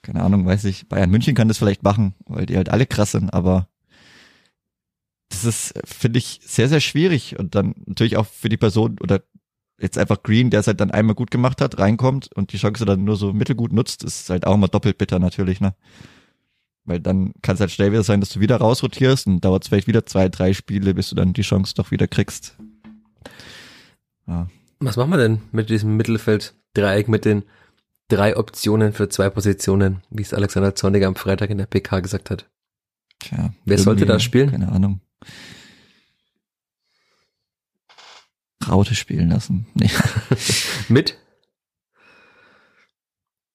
keine Ahnung, weiß ich, Bayern München kann das vielleicht machen, weil die halt alle krass sind, aber das ist, finde ich, sehr, sehr schwierig und dann natürlich auch für die Person oder jetzt einfach Green, der es halt dann einmal gut gemacht hat, reinkommt und die Chance dann nur so mittelgut nutzt, ist halt auch immer doppelt bitter natürlich, ne? Weil dann kann es halt schnell wieder sein, dass du wieder rausrotierst und dauert es vielleicht wieder zwei, drei Spiele, bis du dann die Chance doch wieder kriegst. Ja. Was machen wir denn mit diesem Mittelfeld-Dreieck, mit den drei Optionen für zwei Positionen, wie es Alexander Zorniger am Freitag in der PK gesagt hat. Tja, Wer sollte da spielen? Keine Ahnung. Raute spielen lassen. Nee. Mit?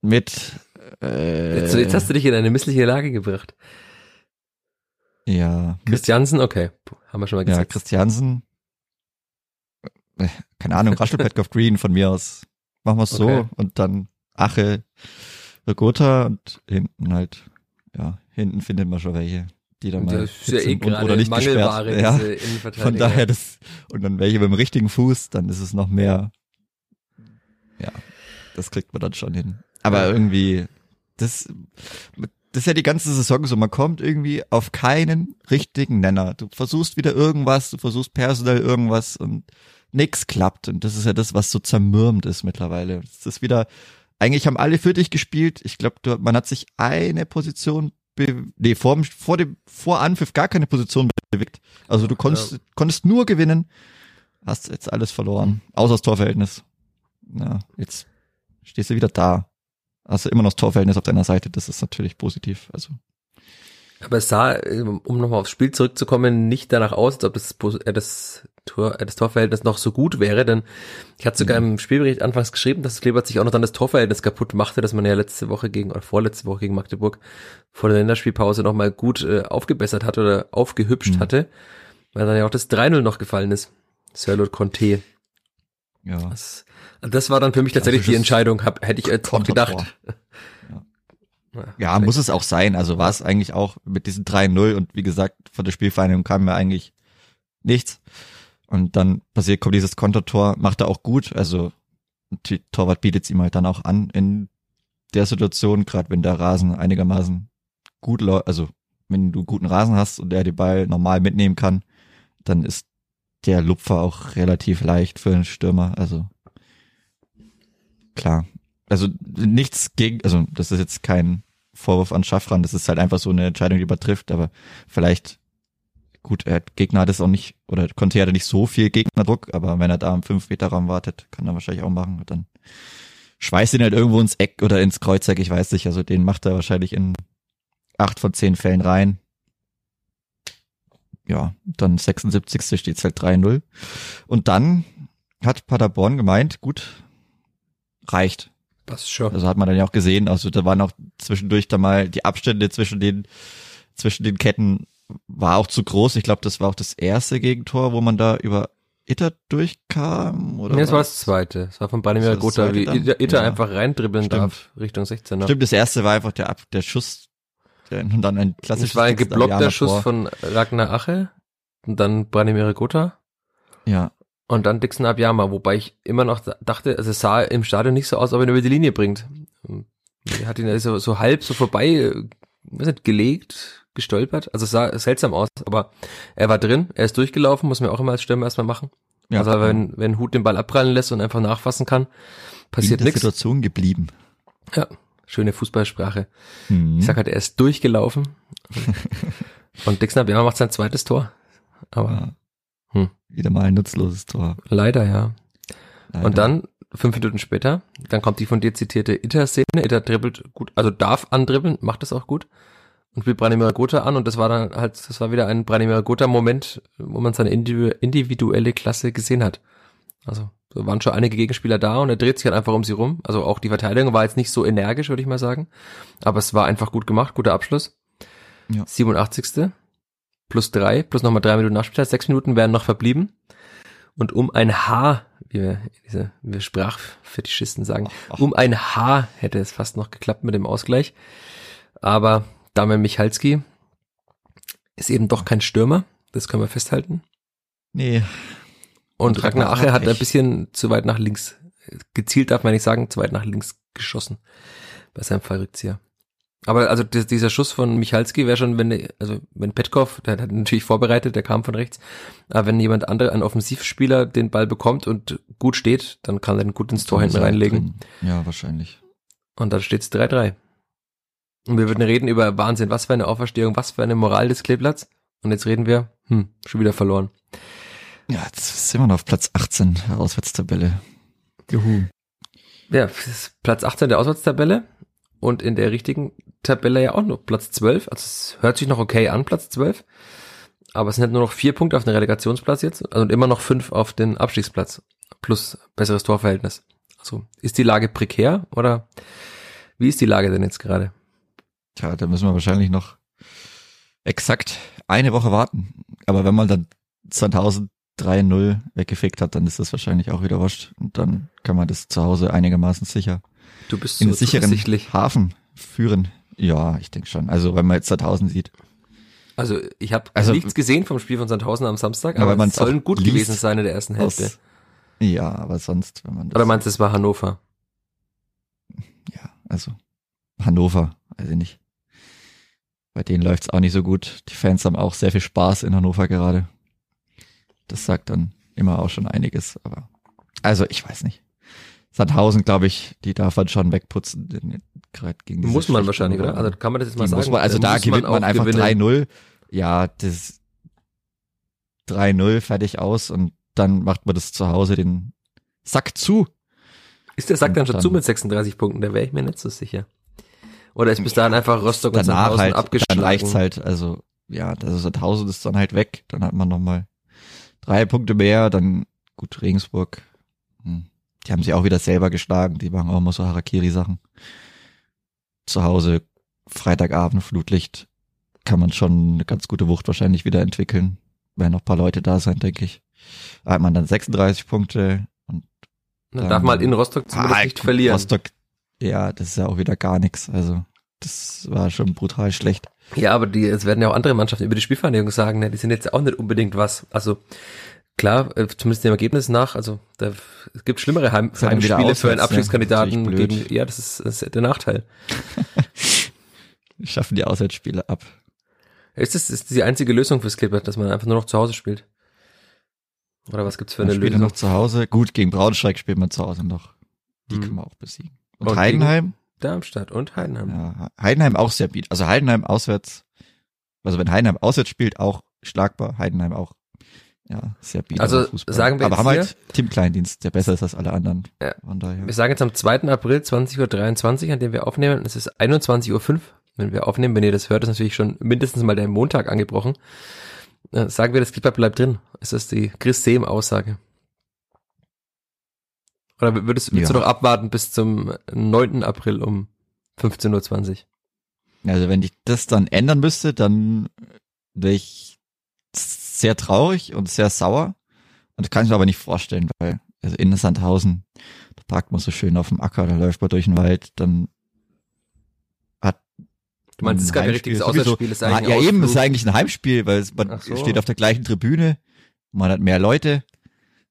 Mit. Äh, jetzt, jetzt hast du dich in eine missliche Lage gebracht. Ja. Christiansen, okay. Haben wir schon mal Ja, gesagt. Christiansen. Äh, Keine Ahnung, Raschel Petkoff Green von mir aus. Machen wir es so Okay. und dann Ache, Regota und hinten halt, ja, hinten findet man schon welche, die da mal das ist ja eh gerade oder nicht Mangelware, gesperrt. Ja, von daher das, und dann welche mit dem richtigen Fuß, dann ist es noch mehr, ja, das kriegt man dann schon hin. Aber Ja. irgendwie, das, das ist ja die ganze Saison so, man kommt irgendwie auf keinen richtigen Nenner. Du versuchst wieder irgendwas, du versuchst personell irgendwas und nix klappt. Und das ist ja das, was so zermürbt ist mittlerweile. Es ist wieder, eigentlich haben alle für dich gespielt. Ich glaube, man hat sich eine Position, nee, vor, dem- vor dem, vor Anpfiff gar keine Position bewegt. Also du konntest, konntest nur gewinnen, hast jetzt alles verloren, außer das Torverhältnis. Ja, jetzt stehst du wieder da. Hast du immer noch das Torverhältnis auf deiner Seite, das ist natürlich positiv. Also Aber es sah, um nochmal aufs Spiel zurückzukommen, nicht danach aus, als ob das, äh, das, Tor, äh, das Torverhältnis noch so gut wäre, denn ich hatte sogar im Spielbericht anfangs geschrieben, dass Kleebert sich auch noch dann das Torverhältnis kaputt machte, dass man ja letzte Woche gegen, oder vorletzte Woche gegen Magdeburg vor der Länderspielpause nochmal gut äh, aufgebessert hatte oder aufgehübscht Mhm. hatte, weil dann ja auch das 3-0 noch gefallen ist. Sirlot Conte. ja. Das, das war dann für mich tatsächlich die Entscheidung, hab, hätte ich jetzt auch gedacht. Ja, muss es auch sein. Also war es eigentlich auch mit diesen 3-0 und wie gesagt, von der Spielvereinigung kam mir eigentlich nichts. Und dann passiert, kommt dieses Kontertor, macht er auch gut. Also die Torwart bietet es ihm halt dann auch an in der Situation, gerade wenn der Rasen einigermaßen gut läuft, also wenn du guten Rasen hast und der den Ball normal mitnehmen kann, dann ist der Lupfer auch relativ leicht für einen Stürmer. Also klar. Also nichts gegen, also das ist jetzt kein Vorwurf an Schaffran, das ist halt einfach so eine Entscheidung, die übertrifft, aber vielleicht, gut, er hat Gegner hat es auch nicht, oder Conte hatte nicht so viel Gegnerdruck, aber wenn er da im 5-Meter-Raum wartet, kann er wahrscheinlich auch machen und dann schweißt ihn halt irgendwo ins Eck oder ins Kreuzeck, ich weiß nicht, also den macht er wahrscheinlich in acht von zehn Fällen rein. Ja, dann 76. steht's halt 3-0. Und dann hat Paderborn gemeint, gut, reicht. Passt schon. Also hat man dann ja auch gesehen, also da waren auch zwischendurch da mal die Abstände zwischen den zwischen den Ketten war auch zu groß. Ich glaube, das war auch das erste Gegentor, wo man da über Itter durchkam oder Nee, das war das zweite. Das war von Das das Gotha, wie? Itter, Itter Ja. einfach reindribbeln Stimmt. darf Richtung 16er. Stimmt, das erste war einfach der Ab der Schuss der, und dann ein klassisches Es war ein geblockter Schuss von Ragnar Ache und dann Branimir Gotha Ja, und dann Dixon Abiyama, wobei ich immer noch dachte, also es sah im Stadion nicht so aus, ob er ihn über die Linie bringt. Er hat ihn so, so halb so vorbei, äh, weiß nicht, gelegt, gestolpert. Also es sah seltsam aus, aber er war drin, er ist durchgelaufen, muss man auch immer als Stürmer erstmal machen. ja also wenn, wenn Hut den Ball abprallen lässt und einfach nachfassen kann, passiert in der nichts. Situation geblieben. Ja, schöne Fußballsprache. Hm. Ich sag halt, er ist durchgelaufen. Und Dixon Abiyama macht sein zweites Tor. Aber ja. Wieder mal ein nutzloses Tor. leider, ja. Leider. Und dann, fünf Minuten später, dann kommt die von dir zitierte Itter-Szene. Itter dribbelt gut, also darf andribbeln, macht das auch gut. Und spielt Branimir Gotha an und das war dann halt, das war wieder ein Branimir Gotha-Moment, wo man seine individu- individuelle Klasse gesehen hat. Also, da waren schon einige Gegenspieler da und er dreht sich halt einfach um sie rum. Also auch die Verteidigung war jetzt nicht so energisch, würde ich mal sagen. Aber es war einfach gut gemacht, guter Abschluss. Ja. 87. Plus drei, plus nochmal drei Minuten Nachspielzeit, sechs Minuten wären noch verblieben. Und um ein Haar, wie wir, diese, wir Sprachfetischisten sagen, Ach. um ein Haar hätte es fast noch geklappt mit dem Ausgleich. Aber Damian Michalski ist eben doch kein Stürmer, das können wir festhalten. Nee, Und Und Ragnar Ache hat hat ein bisschen zu weit nach links, gezielt darf man nicht sagen, zu weit nach links geschossen bei seinem Fallrückzieher. Aber also dieser Schuss von Michalski wäre schon, wenn, also wenn Petkov, der hat natürlich vorbereitet, der kam von rechts, aber wenn jemand andere, ein Offensivspieler den Ball bekommt und gut steht, dann kann er den gut ins Tor hinten reinlegen. drin. Ja, wahrscheinlich. Und dann steht's 3-3. Und wir würden reden über Wahnsinn, was für eine Auferstehung, was für eine Moral des Kleeblatts. Und jetzt reden wir, hm, schon wieder verloren. Ja, jetzt sind wir noch auf Platz 18 der Auswärtstabelle. Juhu. Ja, Platz 18 der Auswärtstabelle und in der richtigen Tabelle ja auch noch Platz 12. Also es hört sich noch okay an, Platz 12. Aber es sind halt nur noch vier Punkte auf den Relegationsplatz jetzt also und immer noch fünf auf den Abstiegsplatz. Plus besseres Torverhältnis. Also ist die Lage prekär oder wie ist die Lage denn jetzt gerade? Tja, da müssen wir wahrscheinlich noch exakt eine Woche warten. Aber wenn man dann 2000 3-0 weggefickt hat, dann ist das wahrscheinlich auch wieder wurscht. Und dann kann man das zu Hause einigermaßen sicher Du bist in so den sicheren. Hafen führen. Ja, ich denke schon. Also wenn man jetzt 2000 sieht. Also ich habe Also- nichts gesehen vom Spiel von Sandhausen am Samstag, aber es sollen gut gewesen sein in der ersten Hälfte. Aus, ja, aber sonst, wenn man das, Oder meinst du, es war Hannover? ja, also Hannover, weiß ich nicht. Bei denen läuft's auch nicht so gut. Die Fans haben auch sehr viel Spaß in Hannover gerade. Das sagt dann immer auch schon einiges, aber also ich weiß nicht. Sandhausen, glaube ich, die darf man schon wegputzen, denn gerade gegen Muss man wahrscheinlich, oder? Also kann man das jetzt mal Die sagen? muss man, also da muss gewinnt man, auch einfach gewinnen. 3-0. Ja, das 3-0 fertig aus und dann macht man das zu Hause den Sack zu. Ist der Sack dann schon Und zu dann- mit 36 Punkten? Da wäre ich mir nicht so sicher. Oder ist bis dahin einfach Rostock und Sandhausen halt, abgeschlagen? dann reicht's halt, also ja, also Sandhausen ist dann halt weg, dann hat man nochmal drei Punkte mehr, dann gut Regensburg. Hm. Die haben sich auch wieder selber geschlagen, die machen auch immer so Harakiri-Sachen. Zu Hause, Freitagabend, Flutlicht, kann man schon eine ganz gute Wucht wahrscheinlich wieder entwickeln. Werden noch ein paar Leute da sein, denke ich. Da hat man dann 36 Punkte und Dann darf man halt in Rostock zumindest Ah, nicht verlieren. Rostock, ja, das ist ja auch wieder gar nichts. Also das war schon brutal schlecht. Ja, aber die, es werden ja auch andere Mannschaften über die Spielvereinigung sagen, ne, die sind jetzt auch nicht unbedingt was. Also klar, äh, zumindest dem Ergebnis nach, also da, es gibt schlimmere Heim, ja Heimspiele für einen ne? Abstiegskandidaten blöd. gegen, ja, das ist, das ist der Nachteil. Schaffen die Auswärtsspiele ab. Ist das ist die einzige Lösung fürs Klippert, dass man einfach nur noch zu Hause spielt? Oder was gibt's für eine Lösung? noch zu Hause. Gut, gegen Braunschweig spielt man zu Hause noch. Die Hm. können wir auch besiegen. Und, Und Heidenheim? Darmstadt und Heidenheim. Ja, Heidenheim auch sehr biet. Also Heidenheim auswärts. Also wenn Heidenheim auswärts spielt, auch schlagbar. Heidenheim auch. Ja, sehr biet. Also Fußball. sagen wir Aber jetzt haben hier- halt Tim Kleindienst, der besser ist als alle anderen. Ja. Von daher. Wir sagen jetzt am 2. April 20.23 Uhr, an dem wir aufnehmen. Es ist 21.05 Uhr, wenn wir aufnehmen. Wenn ihr das hört, ist natürlich schon mindestens mal der Montag angebrochen. Äh, sagen wir, das Klippert bleibt drin. Ist das die Chris Sehm-Aussage? Oder würdest, würdest Ja. du noch abwarten bis zum 9. April um 15.20 Uhr? Also wenn ich das dann ändern müsste, dann wäre ich sehr traurig und sehr sauer. Und das kann ich mir aber nicht vorstellen, weil also in Sandhausen, da parkt man so schön auf dem Acker, da läuft man durch den Wald, dann hat Du meinst, es ist gar kein richtiges Auswärtsspiel, ist eigentlich ja, eben, es ist eigentlich ein Heimspiel, weil es, man so. steht auf der gleichen Tribüne, man hat mehr Leute.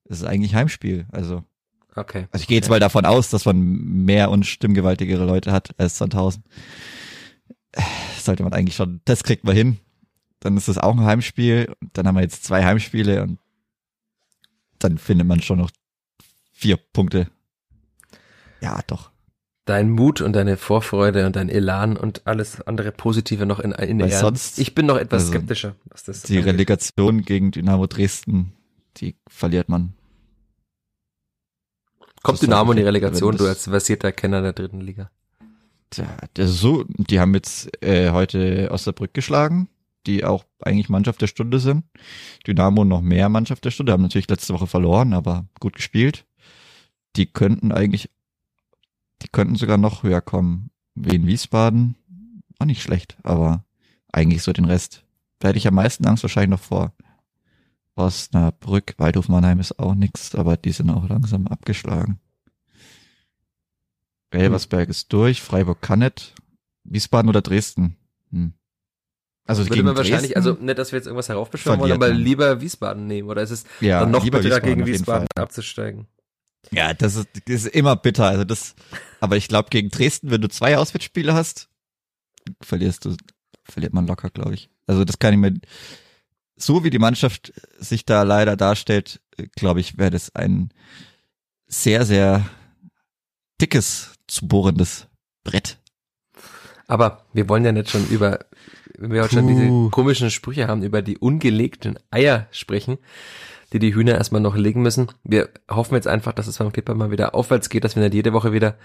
Es ist eigentlich Heimspiel. Also, Okay. also ich gehe jetzt Okay. mal davon aus, dass man mehr und stimmgewaltigere Leute hat als Sandhausen. Sollte man eigentlich schon, das kriegt man hin. Dann ist das auch ein Heimspiel. Dann haben wir jetzt zwei Heimspiele und dann findet man schon noch vier Punkte. Ja, doch. Dein Mut und deine Vorfreude und dein Elan und alles andere Positive noch in, in Weil Ehren. sonst- Ich bin noch etwas also, skeptischer, was das Die angeht. Relegation gegen Dynamo Dresden, die verliert man. Kommt Das Dynamo in die Relegation, du als versierter Kenner der dritten Liga. Tja, so, die haben jetzt äh, heute Osnabrück geschlagen, die auch eigentlich Mannschaft der Stunde sind. Dynamo noch mehr Mannschaft der Stunde, haben natürlich letzte Woche verloren, aber gut gespielt. Die könnten eigentlich, die könnten sogar noch höher kommen. Wie in Wiesbaden, auch nicht schlecht, aber eigentlich so den Rest. Da hätte ich am meisten Angst wahrscheinlich noch vor. Osnabrück, Waldhof Mannheim ist auch nix, aber die sind auch langsam abgeschlagen. Elversberg ist durch, Freiburg kann nicht. Wiesbaden oder Dresden? Hm. Also Würde gegen man wahrscheinlich, Dresden? also nicht, dass wir jetzt irgendwas heraufbeschwören wollen, aber lieber Wiesbaden nehmen, oder ist es ja, dann noch lieber bitterer gegen auf jeden Wiesbaden abzusteigen? Ja, das ist, das ist immer bitter. Also das, aber ich glaube gegen Dresden, wenn du zwei Auswärtsspiele hast, verlierst du, verliert man locker, glaube ich. Also das kann ich mir, so wie die Mannschaft sich da leider darstellt, glaube ich, wäre das ein sehr, sehr dickes, zu bohrendes Brett. Aber wir wollen ja nicht schon über, wenn wir heute schon diese komischen Sprüche haben, über die ungelegten Eier sprechen, die die Hühner erstmal noch legen müssen. Wir hoffen jetzt einfach, dass es beim Clipper mal wieder aufwärts geht, dass wir nicht jede Woche wieder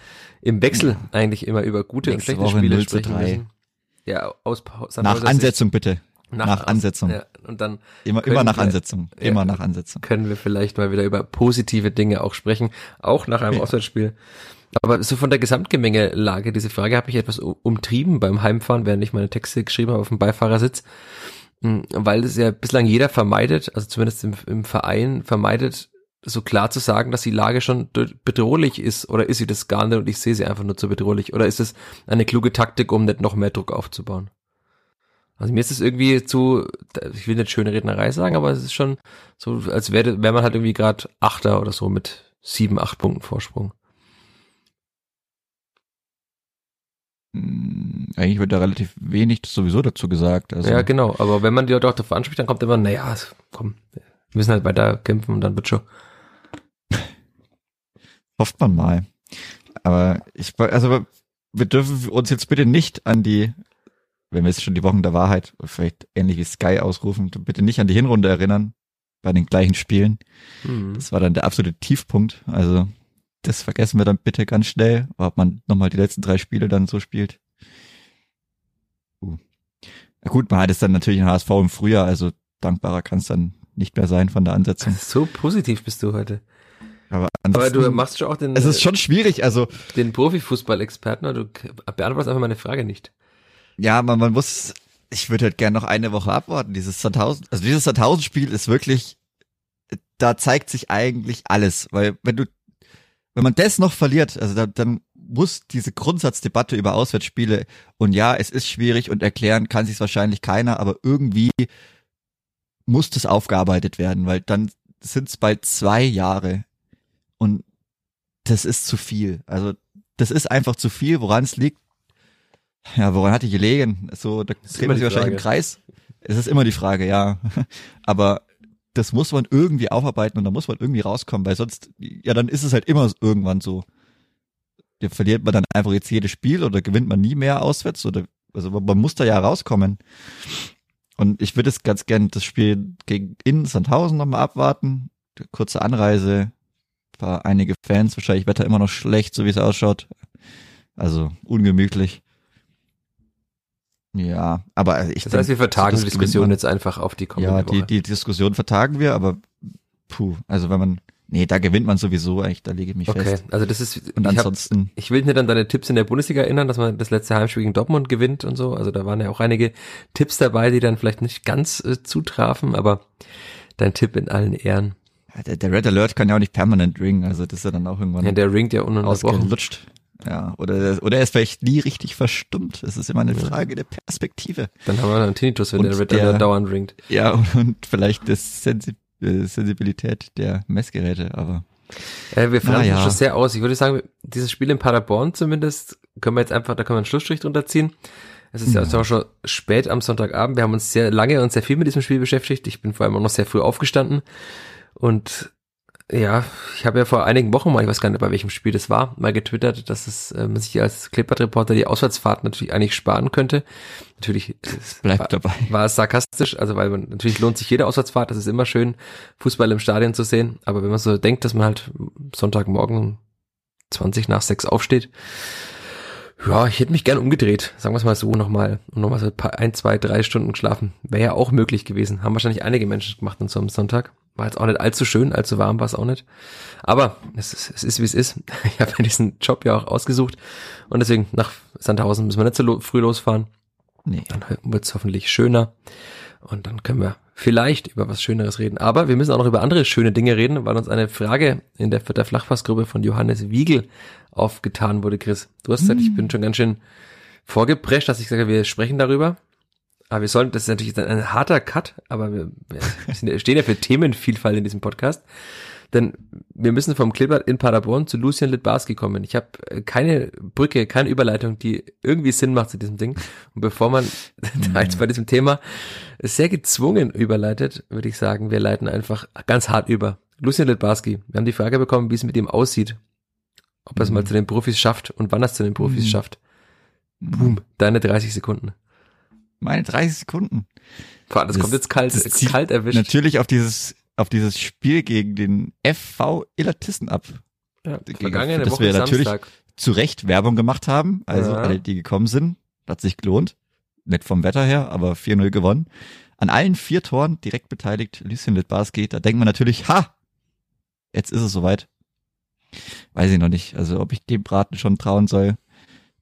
im Wechsel eigentlich immer über gute Nächste und schlechte Woche Spiele 0 zu sprechen 3. müssen. Ja, aus Sandhauser Nach Sicht. Ansetzung bitte. Nach Aus- Ansetzung. Ja, und dann Immer, immer nach wir- Ansetzung. Ja. Immer nach Ansetzung. können wir vielleicht mal wieder über positive Dinge auch sprechen, auch nach einem Ja. Auswärtsspiel. Aber so von der Gesamtgemengelage, diese Frage habe ich etwas umtrieben beim Heimfahren, während ich meine Texte geschrieben habe auf dem Beifahrersitz. Hm, weil es ja bislang jeder vermeidet, also zumindest im, im Verein vermeidet, so klar zu sagen, dass die Lage schon bedrohlich ist oder ist sie das gar nicht und ich sehe sie einfach nur zu bedrohlich oder ist es eine kluge Taktik, um nicht noch mehr Druck aufzubauen? Also mir ist es irgendwie zu, ich will nicht schöne Rednerei sagen, aber es ist schon so, als wäre wär man halt irgendwie gerade Achter oder so mit sieben, acht Punkten Vorsprung. Eigentlich wird da relativ wenig sowieso dazu gesagt. Also. Ja, genau. Aber wenn man die Leute darauf anspricht, dann kommt immer, naja, komm, wir müssen halt weiter kämpfen und dann wird schon. Hofft man mal. Aber ich, also wir dürfen uns jetzt bitte nicht an die, wenn wir jetzt schon die Wochen der Wahrheit, vielleicht ähnlich wie Sky ausrufen, bitte nicht an die Hinrunde erinnern bei den gleichen Spielen. Mhm. Das war dann der absolute Tiefpunkt. Also das vergessen wir dann bitte ganz schnell, ob man nochmal die letzten drei Spiele dann so spielt. Uh. Na gut, man hat es dann natürlich in HSV im Frühjahr, also dankbarer kann es dann nicht mehr sein von der Ansetzung. So positiv bist du heute. Aber, Aber du machst schon auch den. Es ist schon schwierig, also. Den Profifußball-Experten, du beantwortest einfach meine Frage nicht. Ja, man, man muss, ich würde halt gerne noch eine Woche abwarten. Dieses Sandhausen, also dieses Sandhausen-Spiel ist wirklich, da zeigt sich eigentlich alles, weil wenn du, wenn man das noch verliert, also da, dann muss diese Grundsatzdebatte über Auswärtsspiele und ja, es ist schwierig und erklären kann sich wahrscheinlich keiner, aber irgendwie muss das aufgearbeitet werden, weil dann sind es bald zwei Jahre und das ist zu viel. Also das ist einfach zu viel. Woran es liegt, ja, woran hat die gelegen? So, da dreht man sich wahrscheinlich im Kreis. Es ist immer die Frage, ja. Aber das muss man irgendwie aufarbeiten und da muss man irgendwie rauskommen, weil sonst, ja, dann ist es halt immer irgendwann so. Ja, verliert man dann einfach jetzt jedes Spiel oder gewinnt man nie mehr auswärts oder, also man muss da ja rauskommen. Und ich würde es ganz gern das Spiel gegen in Sandhausen nochmal abwarten. Kurze Anreise, war einige Fans, wahrscheinlich Wetter immer noch schlecht, so wie es ausschaut. Also ungemütlich. Ja, aber ich Das heißt, wir vertagen die Diskussion man, jetzt einfach auf die kommende Ja, die, Woche. die Diskussion vertagen wir, aber puh, also wenn man, nee, da gewinnt man sowieso eigentlich, da lege ich mich okay, fest. Okay, also das ist, und ich ansonsten. Hab, ich will dir dann deine Tipps in der Bundesliga erinnern, dass man das letzte Heimspiel gegen Dortmund gewinnt und so. Also da waren ja auch einige Tipps dabei, die dann vielleicht nicht ganz äh, zutrafen, aber dein Tipp in allen Ehren. Ja, der, der Red Alert kann ja auch nicht permanent ringen, also das ist ja dann auch irgendwann. Ja, der ringt ja ununterbrochen. Ausgelutscht. Ja, oder, oder er ist vielleicht nie richtig verstummt. Es ist immer eine Frage der Perspektive. Dann haben wir einen Tinnitus, wenn und der Red der, dauernd ringt. Ja, und, und vielleicht das Sensi äh, Sensibilität der Messgeräte, aber. Äh, wir fahren ja. schon sehr aus. Ich würde sagen, dieses Spiel in Paderborn zumindest können wir jetzt einfach, da können wir einen Schlussstrich drunter ziehen. Es ist ja, ja auch schon spät am Sonntagabend. Wir haben uns sehr lange und sehr viel mit diesem Spiel beschäftigt. Ich bin vor allem auch noch sehr früh aufgestanden und ja, ich habe ja vor einigen Wochen mal, ich weiß gar nicht, bei welchem Spiel das war, mal getwittert, dass es äh, man sich als Clipboard-Reporter die Auswärtsfahrt natürlich eigentlich sparen könnte. Natürlich bleibt war, dabei. War es sarkastisch, also weil man natürlich lohnt sich jede Auswärtsfahrt, das ist immer schön, Fußball im Stadion zu sehen. Aber wenn man so denkt, dass man halt Sonntagmorgen 20 nach 6 aufsteht, ja, ich hätte mich gern umgedreht, sagen wir es mal so nochmal und nochmal so ein, zwei, drei Stunden geschlafen. Wäre ja auch möglich gewesen. Haben wahrscheinlich einige Menschen gemacht an so einem Sonntag. War jetzt auch nicht allzu schön, allzu warm war es auch nicht. Aber es ist, es ist wie es ist. Ich habe ja diesen Job ja auch ausgesucht und deswegen nach Sandhausen müssen wir nicht so lo früh losfahren. Nee. Dann wird es hoffentlich schöner und dann können wir vielleicht über was Schöneres reden. Aber wir müssen auch noch über andere schöne Dinge reden, weil uns eine Frage in der Vierter Flachpassgruppe von Johannes Wiegel aufgetan wurde, Chris. Du hast gesagt, ich bin schon ganz schön vorgeprescht, dass ich sage, wir sprechen darüber. Aber wir sollen, das ist natürlich ein harter Cut, aber wir, wir stehen ja für Themenvielfalt in diesem Podcast. Denn wir müssen vom Klippert in Paderborn zu Lucian Litbarski kommen. Ich habe äh, keine Brücke, keine Überleitung, die irgendwie Sinn macht zu diesem Ding. Und bevor man da jetzt bei diesem Thema sehr gezwungen überleitet, würde ich sagen, wir leiten einfach ganz hart über. Lucian Litbarski, wir haben die Frage bekommen, wie es mit ihm aussieht. Ob er es mhm. mal zu den Profis schafft und wann er es zu den Profis mhm. schafft. Boom, deine 30 Sekunden. Meine 30 Sekunden. Boah, das, das kommt jetzt kalt, kalt erwischt. Natürlich auf dieses, auf dieses Spiel gegen den FV Illertissen ab. Ja, vergangene dass Woche wir natürlich zu Recht Werbung gemacht haben. Also ja. alle, die gekommen sind, hat sich gelohnt. Nicht vom Wetter her, aber 4-0 gewonnen. An allen vier Toren direkt beteiligt Lucien Litbarski. Da denkt man natürlich, ha, jetzt ist es soweit. Weiß ich noch nicht. Also ob ich dem Braten schon trauen soll.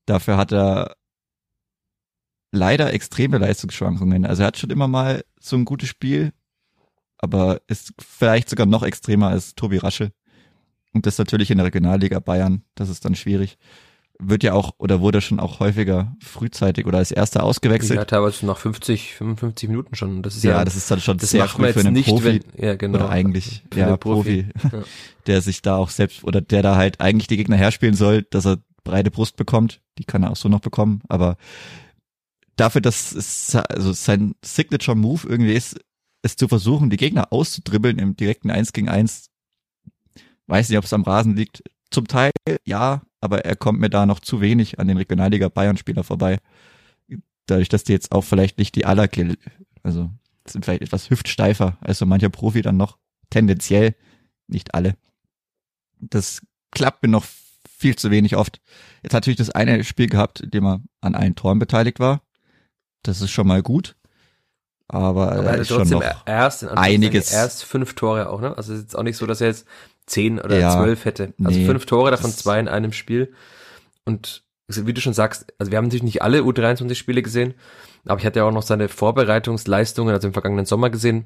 Dafür hat er leider extreme Leistungsschwankungen. Also er hat schon immer mal so ein gutes Spiel, aber ist vielleicht sogar noch extremer als Tobi Rasche. Und das natürlich in der Regionalliga Bayern, das ist dann schwierig. Wird ja auch oder wurde schon auch häufiger frühzeitig oder als erster ausgewechselt. Ja, teilweise nach 50, 55 Minuten schon. Das ist ja, ja das ist dann schon das sehr früh für einen nicht, Profi. wenn, ja, genau. Oder eigentlich, Für ja, Profi, Ja. der sich da auch selbst oder der da halt eigentlich die Gegner herspielen soll, dass er breite Brust bekommt. Die kann er auch so noch bekommen, aber dafür, dass es, also sein Signature Move irgendwie ist, es zu versuchen, die Gegner auszudribbeln im direkten 1 gegen 1, weiß nicht, ob es am Rasen liegt. Zum Teil ja, aber er kommt mir da noch zu wenig an den Regionalliga Bayern Spieler vorbei. Dadurch, dass die jetzt auch vielleicht nicht die aller, also sind vielleicht etwas hüftsteifer als so mancher Profi dann noch tendenziell, nicht alle. Das klappt mir noch viel zu wenig oft. Jetzt hat natürlich das eine Spiel gehabt, in dem er an allen Toren beteiligt war. Das ist schon mal gut. Aber, Aber er ist hat schon trotzdem noch erst, einiges. erst fünf Tore auch, ne? Also es ist jetzt auch nicht so, dass er jetzt zehn oder Ja, zwölf hätte. Also nee, fünf Tore, davon zwei in einem Spiel. Und wie du schon sagst, also wir haben natürlich nicht alle U23-Spiele gesehen, aber ich hatte ja auch noch seine Vorbereitungsleistungen, also im vergangenen Sommer gesehen.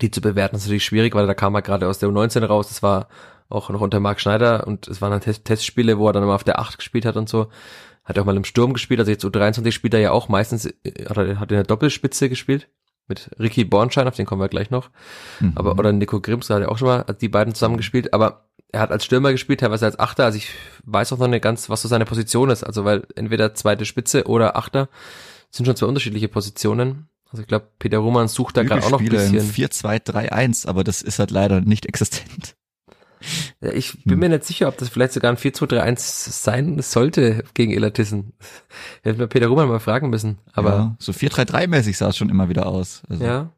Die zu bewerten ist natürlich schwierig, weil da kam er gerade aus der U19 raus. Das war auch noch unter Marc Schneider und es waren dann Test Testspiele, wo er dann mal auf der 8 gespielt hat und so. Hat auch mal im Sturm gespielt, also jetzt U23 spielt er ja auch meistens, äh, hat er hat in der Doppelspitze gespielt. Mit Ricky Bornschein, auf den kommen wir gleich noch. Mhm. Aber, oder Nico Grimms hat ja auch schon mal die beiden zusammen gespielt, aber er hat als Stürmer gespielt, teilweise als Achter, also ich weiß auch noch nicht ganz, was so seine Position ist, also weil entweder zweite Spitze oder Achter sind schon zwei unterschiedliche Positionen. Also ich glaube, Peter Roman sucht da gerade auch noch ein bisschen. im 4-2-3-1, aber das ist halt leider nicht existent. Ja, ich bin Hm. mir nicht sicher, ob das vielleicht sogar ein 4-2-3-1 sein sollte gegen Elatissen. Hätten wir Peter Roman mal fragen müssen. Aber ja, so 4-3-3-mäßig sah es schon immer wieder aus. Also, ja,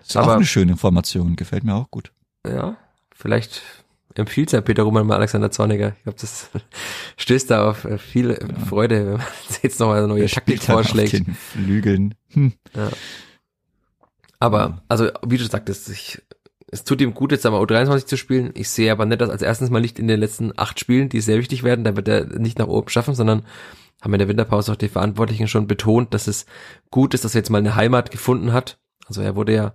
Ist auch aber- eine schöne Information, gefällt mir auch gut. ja, vielleicht empfiehlt ja Peter Roman mal Alexander Zorniger. Ich glaube, das stößt da auf äh, viel Freude, wenn man jetzt nochmal eine neue Er Taktik auf vorschlägt. den Flügeln. Hm. Aber, also, wie du sagtest, ich, es tut ihm gut, jetzt einmal U23 zu spielen. Ich sehe aber nicht, dass als erstens mal nicht in den letzten acht Spielen, die sehr wichtig werden, da wird er nicht nach oben schaffen, sondern haben in der Winterpause auch die Verantwortlichen schon betont, dass es gut ist, dass er jetzt mal eine Heimat gefunden hat. Also er wurde ja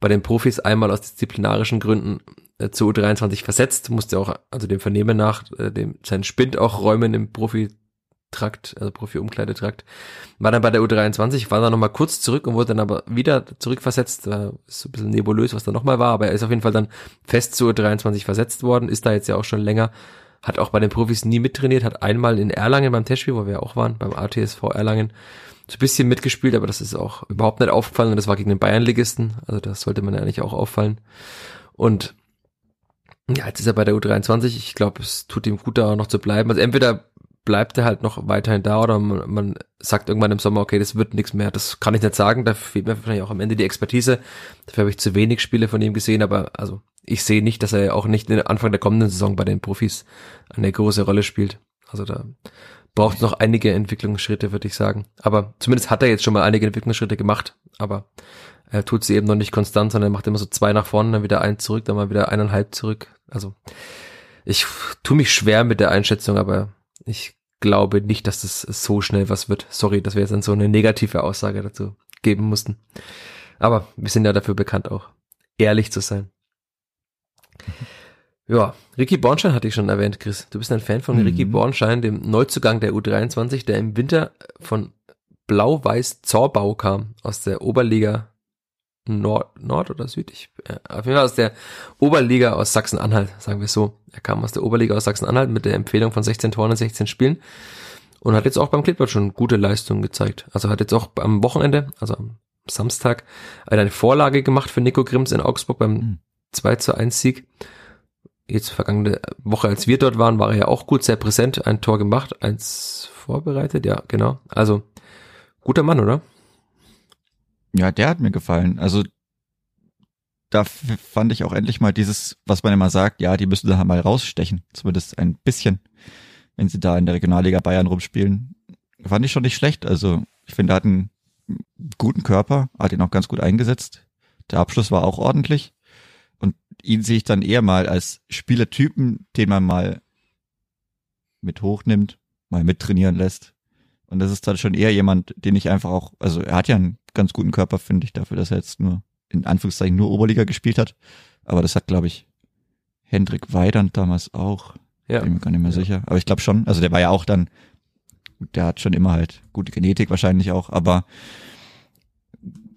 bei den Profis einmal aus disziplinarischen Gründen äh, zu U23 versetzt, musste auch, also dem Vernehmen nach, äh, dem, seinen Spind auch räumen im Profitrakt, also Profi-Umkleidetrakt. War dann bei der U23, war dann nochmal kurz zurück und wurde dann aber wieder zurückversetzt. Äh, ist ein bisschen nebulös, was da nochmal war, aber er ist auf jeden Fall dann fest zu U23 versetzt worden, ist da jetzt ja auch schon länger, hat auch bei den Profis nie mittrainiert, hat einmal in Erlangen beim Testspiel, wo wir ja auch waren, beim ATSV Erlangen, so ein bisschen mitgespielt, aber das ist auch überhaupt nicht aufgefallen und das war gegen den Bayernligisten, also das sollte man ja eigentlich auch auffallen. Und ja, jetzt ist er bei der U23, ich glaube, es tut ihm gut, da noch zu bleiben. Also entweder bleibt er halt noch weiterhin da oder man, man sagt irgendwann im Sommer, okay, das wird nichts mehr. Das kann ich nicht sagen, da fehlt mir wahrscheinlich auch am Ende die Expertise. Dafür habe ich zu wenig Spiele von ihm gesehen, aber also ich sehe nicht, dass er auch nicht Anfang der kommenden Saison bei den Profis eine große Rolle spielt. Also da braucht es noch einige Entwicklungsschritte, würde ich sagen. Aber zumindest hat er jetzt schon mal einige Entwicklungsschritte gemacht, aber er tut sie eben noch nicht konstant, sondern er macht immer so zwei nach vorne, dann wieder ein zurück, dann mal wieder eineinhalb zurück. Also ich tue mich schwer mit der Einschätzung, aber ich glaube nicht, dass das so schnell was wird. Sorry, dass wir jetzt dann so eine negative Aussage dazu geben mussten. Aber wir sind ja dafür bekannt, auch ehrlich zu sein. Ja, Ricky Bornstein hatte ich schon erwähnt, Chris. Du bist ein Fan von Mhm. Ricky Bornstein, dem Neuzugang der U23, der im Winter von Blau-Weiß Zorbau kam, aus der Oberliga Nord, Nord oder Süd? Ich, äh, auf jeden Fall aus der Oberliga aus Sachsen-Anhalt, sagen wir so. Er kam aus der Oberliga aus Sachsen-Anhalt mit der Empfehlung von 16 Toren in 16 Spielen und hat jetzt auch beim Klippert schon gute Leistungen gezeigt. Also hat jetzt auch am Wochenende, also am Samstag, eine Vorlage gemacht für Nico Grimms in Augsburg beim Mhm. 2 zu 1 Sieg. Jetzt vergangene Woche, als wir dort waren, war er ja auch gut, sehr präsent, ein Tor gemacht, eins vorbereitet, ja, genau. Also, guter Mann, oder? Ja, der hat mir gefallen. Also da fand ich auch endlich mal dieses, was man immer sagt, ja, die müssen da mal rausstechen. Zumindest ein bisschen, wenn sie da in der Regionalliga Bayern rumspielen. Fand ich schon nicht schlecht. Also ich finde, er hat einen guten Körper, hat ihn auch ganz gut eingesetzt. Der Abschluss war auch ordentlich. Und ihn sehe ich dann eher mal als Spielertypen, den man mal mit hochnimmt, mal mittrainieren lässt Und das ist dann schon eher jemand, den ich einfach auch, also er hat ja einen ganz guten Körper, finde ich, dafür, dass er jetzt nur, in Anführungszeichen, nur Oberliga gespielt hat. Aber das hat, glaube ich, Hendrik Weidand damals auch. Ja. Bin mir gar nicht mehr sicher. Aber ich glaube schon, also der war ja auch dann, der hat schon immer halt gute Genetik wahrscheinlich auch, aber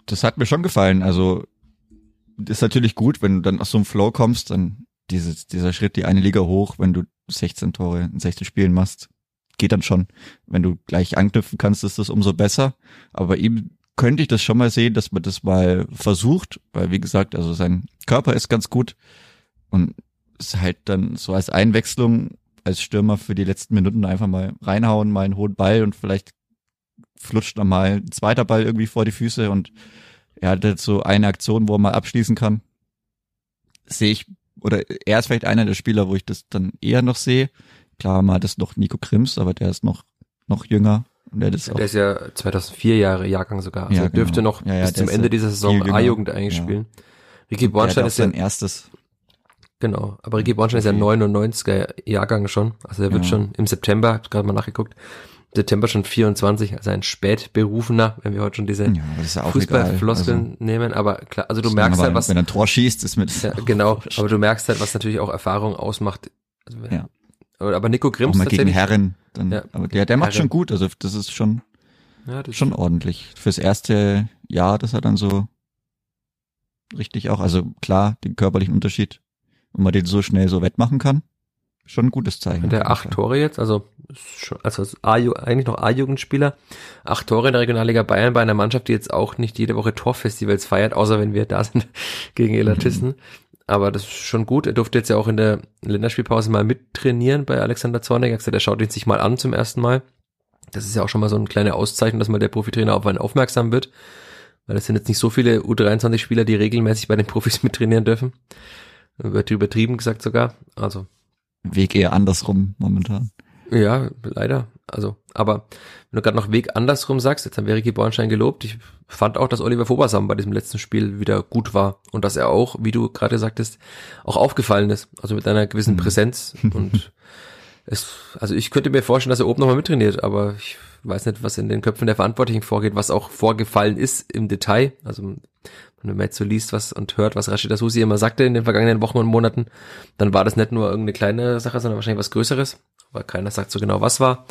das hat mir schon gefallen. Also ist natürlich gut, wenn du dann aus so einem Flow kommst, dann dieses, dieser Schritt, die eine Liga hoch, wenn du 16 Tore in 16 Spielen machst, geht dann schon. Wenn du gleich anknüpfen kannst, ist das umso besser. Aber bei ihm könnte ich das schon mal sehen, dass man das mal versucht, weil wie gesagt, also sein Körper ist ganz gut und ist halt dann so als Einwechslung als Stürmer für die letzten Minuten einfach mal reinhauen, mal einen hohen Ball und vielleicht flutscht dann mal ein zweiter Ball irgendwie vor die Füße und er hat jetzt so eine Aktion, wo er mal abschließen kann. Sehe ich, oder er ist vielleicht einer der Spieler, wo ich das dann eher noch sehe. Klar, mal das noch Nico Krims, aber der ist noch, noch jünger. Und der, ist Der ist ja 2004 Jahre Jahrgang sogar. Also Ja, er dürfte genau. noch Ja, ja, bis zum Ende ja dieser Saison. A-Jugend eigentlich Ja. spielen. Ricky hat Bornstein ist ja, sein erstes. genau, aber Ricky Bornstein ist ja Okay. 99er Jahrgang schon. Also er wird Ja. schon im September, hab gerade mal nachgeguckt, September schon 24, also ein spätberufener, wenn wir heute schon diese Ja, das ja. Fußballfloskeln Also, nehmen, aber klar, also du merkst halt, was, Wenn er ein Tor schießt, ist mit, ja, genau, aber du merkst halt, was natürlich auch Erfahrung ausmacht. Also, Ja. Aber, Nico auch Grimms mal gegen. Herren. Dann, Ja. aber der, der macht Herren. schon gut. Also das ist schon, ja, das schon ordentlich. Fürs erste Jahr, das hat dann so richtig auch, also klar, den körperlichen Unterschied, wenn man den so schnell so wettmachen kann, schon ein gutes Zeichen. Und der acht. Tore jetzt, also ist schon, also ist eigentlich noch A-Jugendspieler, acht Tore in der Regionalliga Bayern bei einer Mannschaft, die jetzt auch nicht jede Woche Torfestivals feiert, außer wenn wir da sind gegen Elatissen. Mhm. Aber das ist schon gut. Er durfte jetzt ja auch in der Länderspielpause mal mittrainieren bei Alexander Zornig. Er hat gesagt, er schaut ihn sich mal an zum ersten Mal. Das ist ja auch schon mal so eine kleine Auszeichnung, dass mal der Profitrainer auf einen aufmerksam wird. Weil es sind jetzt nicht so viele U23-Spieler, die regelmäßig bei den Profis mittrainieren dürfen. Wird übertrieben gesagt sogar. Also Weg eher andersrum momentan. ja, leider. Also, aber wenn du gerade noch Weg andersrum sagst, jetzt haben wir Ricky Bornstein gelobt. Ich fand auch, dass Oliver Fobersam bei diesem letzten Spiel wieder gut war und dass er auch, wie du gerade sagtest, auch aufgefallen ist. Also mit einer gewissen Mhm. Präsenz und es, also ich könnte mir vorstellen, dass er oben nochmal mittrainiert, aber ich weiß nicht, was in den Köpfen der Verantwortlichen vorgeht, was auch vorgefallen ist im Detail. Also wenn man jetzt so liest was und hört, was Rashida Susi immer sagte in den vergangenen Wochen und Monaten, dann war das nicht nur irgendeine kleine Sache, sondern wahrscheinlich was Größeres. Aber keiner sagt so genau, was war.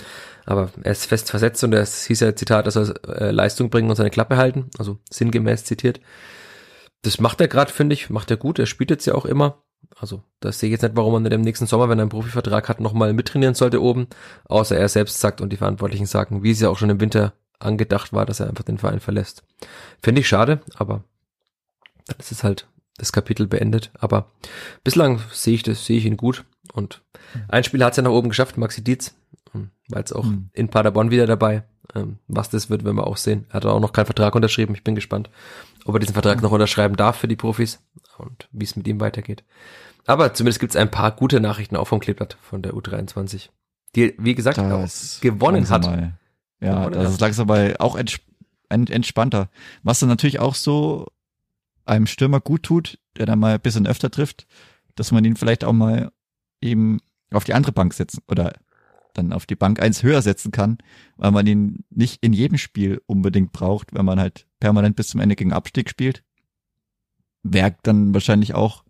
Aber er ist fest versetzt und es hieß ja Zitat, dass er äh, Leistung bringen und seine Klappe halten. Also sinngemäß zitiert. Das macht er gerade, finde ich, macht er gut. Er spielt jetzt ja auch immer. Also das sehe ich jetzt nicht, warum er nicht im nächsten Sommer, wenn er einen Profivertrag hat, nochmal mittrainieren sollte oben. Außer er selbst sagt und die Verantwortlichen sagen, wie es ja auch schon im Winter angedacht war, dass er einfach den Verein verlässt. Finde ich schade, aber dann ist es halt das Kapitel beendet. Aber bislang sehe ich das, sehe ich ihn gut. Und ein Spiel hat es ja nach oben geschafft, Maxi Dietz. Ähm, War jetzt auch Mhm. in Paderborn wieder dabei. Ähm, Was das wird, werden wir auch sehen. Er hat auch noch keinen Vertrag unterschrieben. Ich bin gespannt, ob er diesen Vertrag noch unterschreiben darf für die Profis und wie es mit ihm weitergeht. Aber zumindest gibt es ein paar gute Nachrichten auch vom Kleeblatt von der U23. Die, wie gesagt, auch gewonnen hat. Mal, ja, Gewonnen das hat. ist langsam mal auch ents ent entspannter. Was dann natürlich auch so einem Stürmer gut tut, der dann mal ein bisschen öfter trifft, dass man ihn vielleicht auch mal eben auf die andere Bank setzen oder dann auf die Bank eins höher setzen kann, weil man ihn nicht in jedem Spiel unbedingt braucht, wenn man halt permanent bis zum Ende gegen Abstieg spielt. Wäre dann wahrscheinlich auch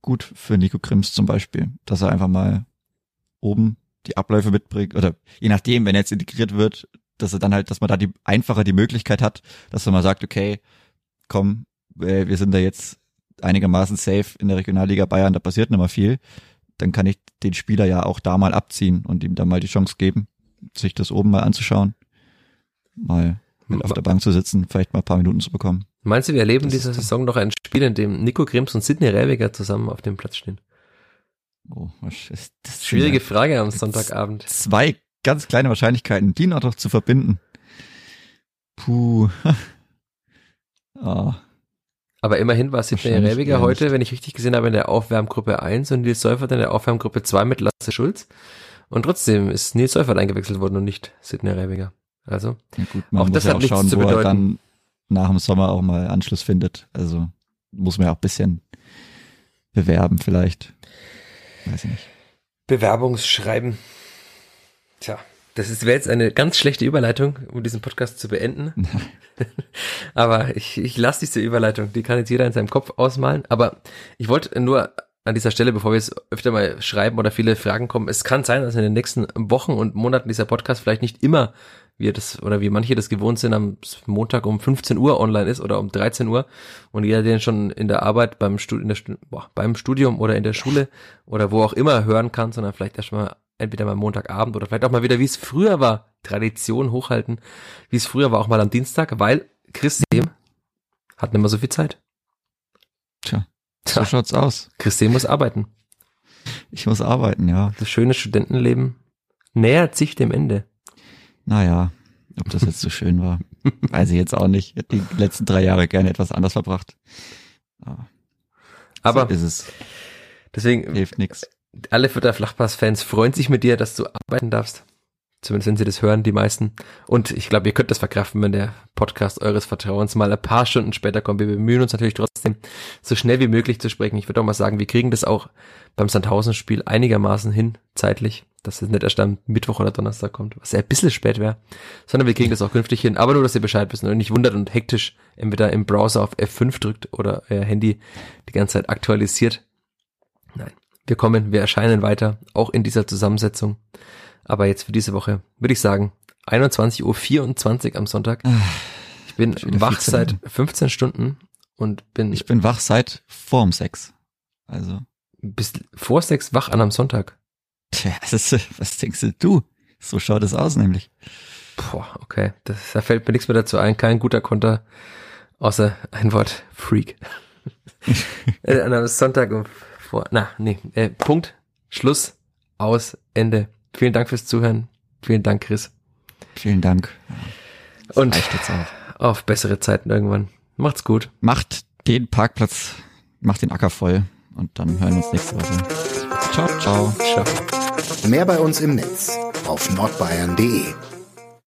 gut für Nico Krims zum Beispiel, dass er einfach mal oben die Abläufe mitbringt oder je nachdem, wenn er jetzt integriert wird, dass er dann halt, dass man da die einfacher die Möglichkeit hat, dass man mal sagt, okay, komm, äh, wir sind da jetzt einigermaßen safe in der Regionalliga Bayern, da passiert nicht mehr viel, dann kann ich den Spieler ja auch da mal abziehen und ihm dann mal die Chance geben, sich das oben mal anzuschauen, mal mit auf der Bank zu sitzen, vielleicht mal ein paar Minuten zu bekommen. Meinst du, wir erleben Das dann- Saison noch ein Spiel, in dem Nico Grimms und Sidney Rebiger zusammen auf dem Platz stehen? Oh, was ist das Schwierige Frage am Sonntagabend. Zwei ganz kleine Wahrscheinlichkeiten, die noch zu verbinden. Puh. ah, Aber immerhin war Sidney Rebiger heute, wenn ich richtig gesehen habe, in der Aufwärmgruppe 1 und Nils Seufert in der Aufwärmgruppe 2 mit Lasse Schulz. Und trotzdem ist Nils Seufert eingewechselt worden und nicht Sidney Rebiger. Also, ja gut, Auch das ja hat auch nichts schauen, zu wo er bedeuten. dann nach dem Sommer auch mal Anschluss findet. Also muss man ja auch ein bisschen bewerben vielleicht. Weiß ich nicht. Bewerbungsschreiben. Tja, Das wäre jetzt eine ganz schlechte Überleitung, um diesen Podcast zu beenden. Aber ich, ich lasse diese Überleitung, die kann jetzt jeder in seinem Kopf ausmalen. Aber ich wollte nur an dieser Stelle, bevor wir jetzt öfter mal schreiben oder viele Fragen kommen, es kann sein, dass in den nächsten Wochen und Monaten dieser Podcast vielleicht nicht immer wie das oder wie manche das gewohnt sind, am Montag um 15 Uhr online ist oder um 13 Uhr und jeder den schon in der Arbeit beim Studium, boah, beim Studium oder in der Schule oder wo auch immer hören kann, sondern vielleicht erst mal entweder mal Montagabend oder vielleicht auch mal wieder, wie es früher war, Tradition hochhalten, wie es früher war, auch mal am Dienstag, weil Chris dem hat nicht mehr so viel Zeit. Tja, so schaut's aus. Chris muss arbeiten. Ich muss arbeiten, ja. Das schöne Studentenleben nähert sich dem Ende. Naja, ob das jetzt so schön war, weiß ich jetzt auch nicht. Ich hätte die letzten drei Jahre gerne etwas anders verbracht. Aber, Aber so ist es. Deswegen hilft nichts. Alle Fürther Flachpass-Fans freuen sich mit dir, dass du arbeiten darfst. Zumindest wenn sie das hören, die meisten. Und ich glaube, ihr könnt das verkraften, wenn der Podcast eures Vertrauens mal ein paar Stunden später kommt. Wir bemühen uns natürlich trotzdem, so schnell wie möglich zu sprechen. Ich würde auch mal sagen, wir kriegen das auch beim Sandhausen-Spiel einigermaßen hin, zeitlich, dass es nicht erst am Mittwoch oder Donnerstag kommt, was ja ein bisschen spät wäre, sondern wir kriegen das auch künftig hin. Aber nur, dass ihr Bescheid wisst und nicht wundert und hektisch entweder im Browser auf F5 drückt oder euer Handy die ganze Zeit aktualisiert. Nein, wir kommen, wir erscheinen weiter, auch in dieser Zusammensetzung. Aber jetzt für diese Woche würde ich sagen, 21.24 Uhr am Sonntag. Ah, ich bin wach seit 15 Stunden und bin. Ich bin wach seit vorm Sex. Also. Bist vor Sex wach an am Sonntag? Tja, ist, was denkst du? So schaut es aus, nämlich. Boah, okay. Das, da fällt mir nichts mehr dazu ein. Kein guter Konter, außer ein Wort Freak. Äh, an einem Sonntag um vor. Na, nee. Äh, Punkt. Schluss. Aus. Ende. Vielen Dank fürs Zuhören. Vielen Dank, Chris. Vielen Dank. Das Und auf bessere Zeiten irgendwann. Macht's gut. Macht den Parkplatz, macht den Acker voll und dann hören wir uns nächste Woche. Ciao, ciao. Ciao. Mehr bei uns im Netz auf nordbayern.de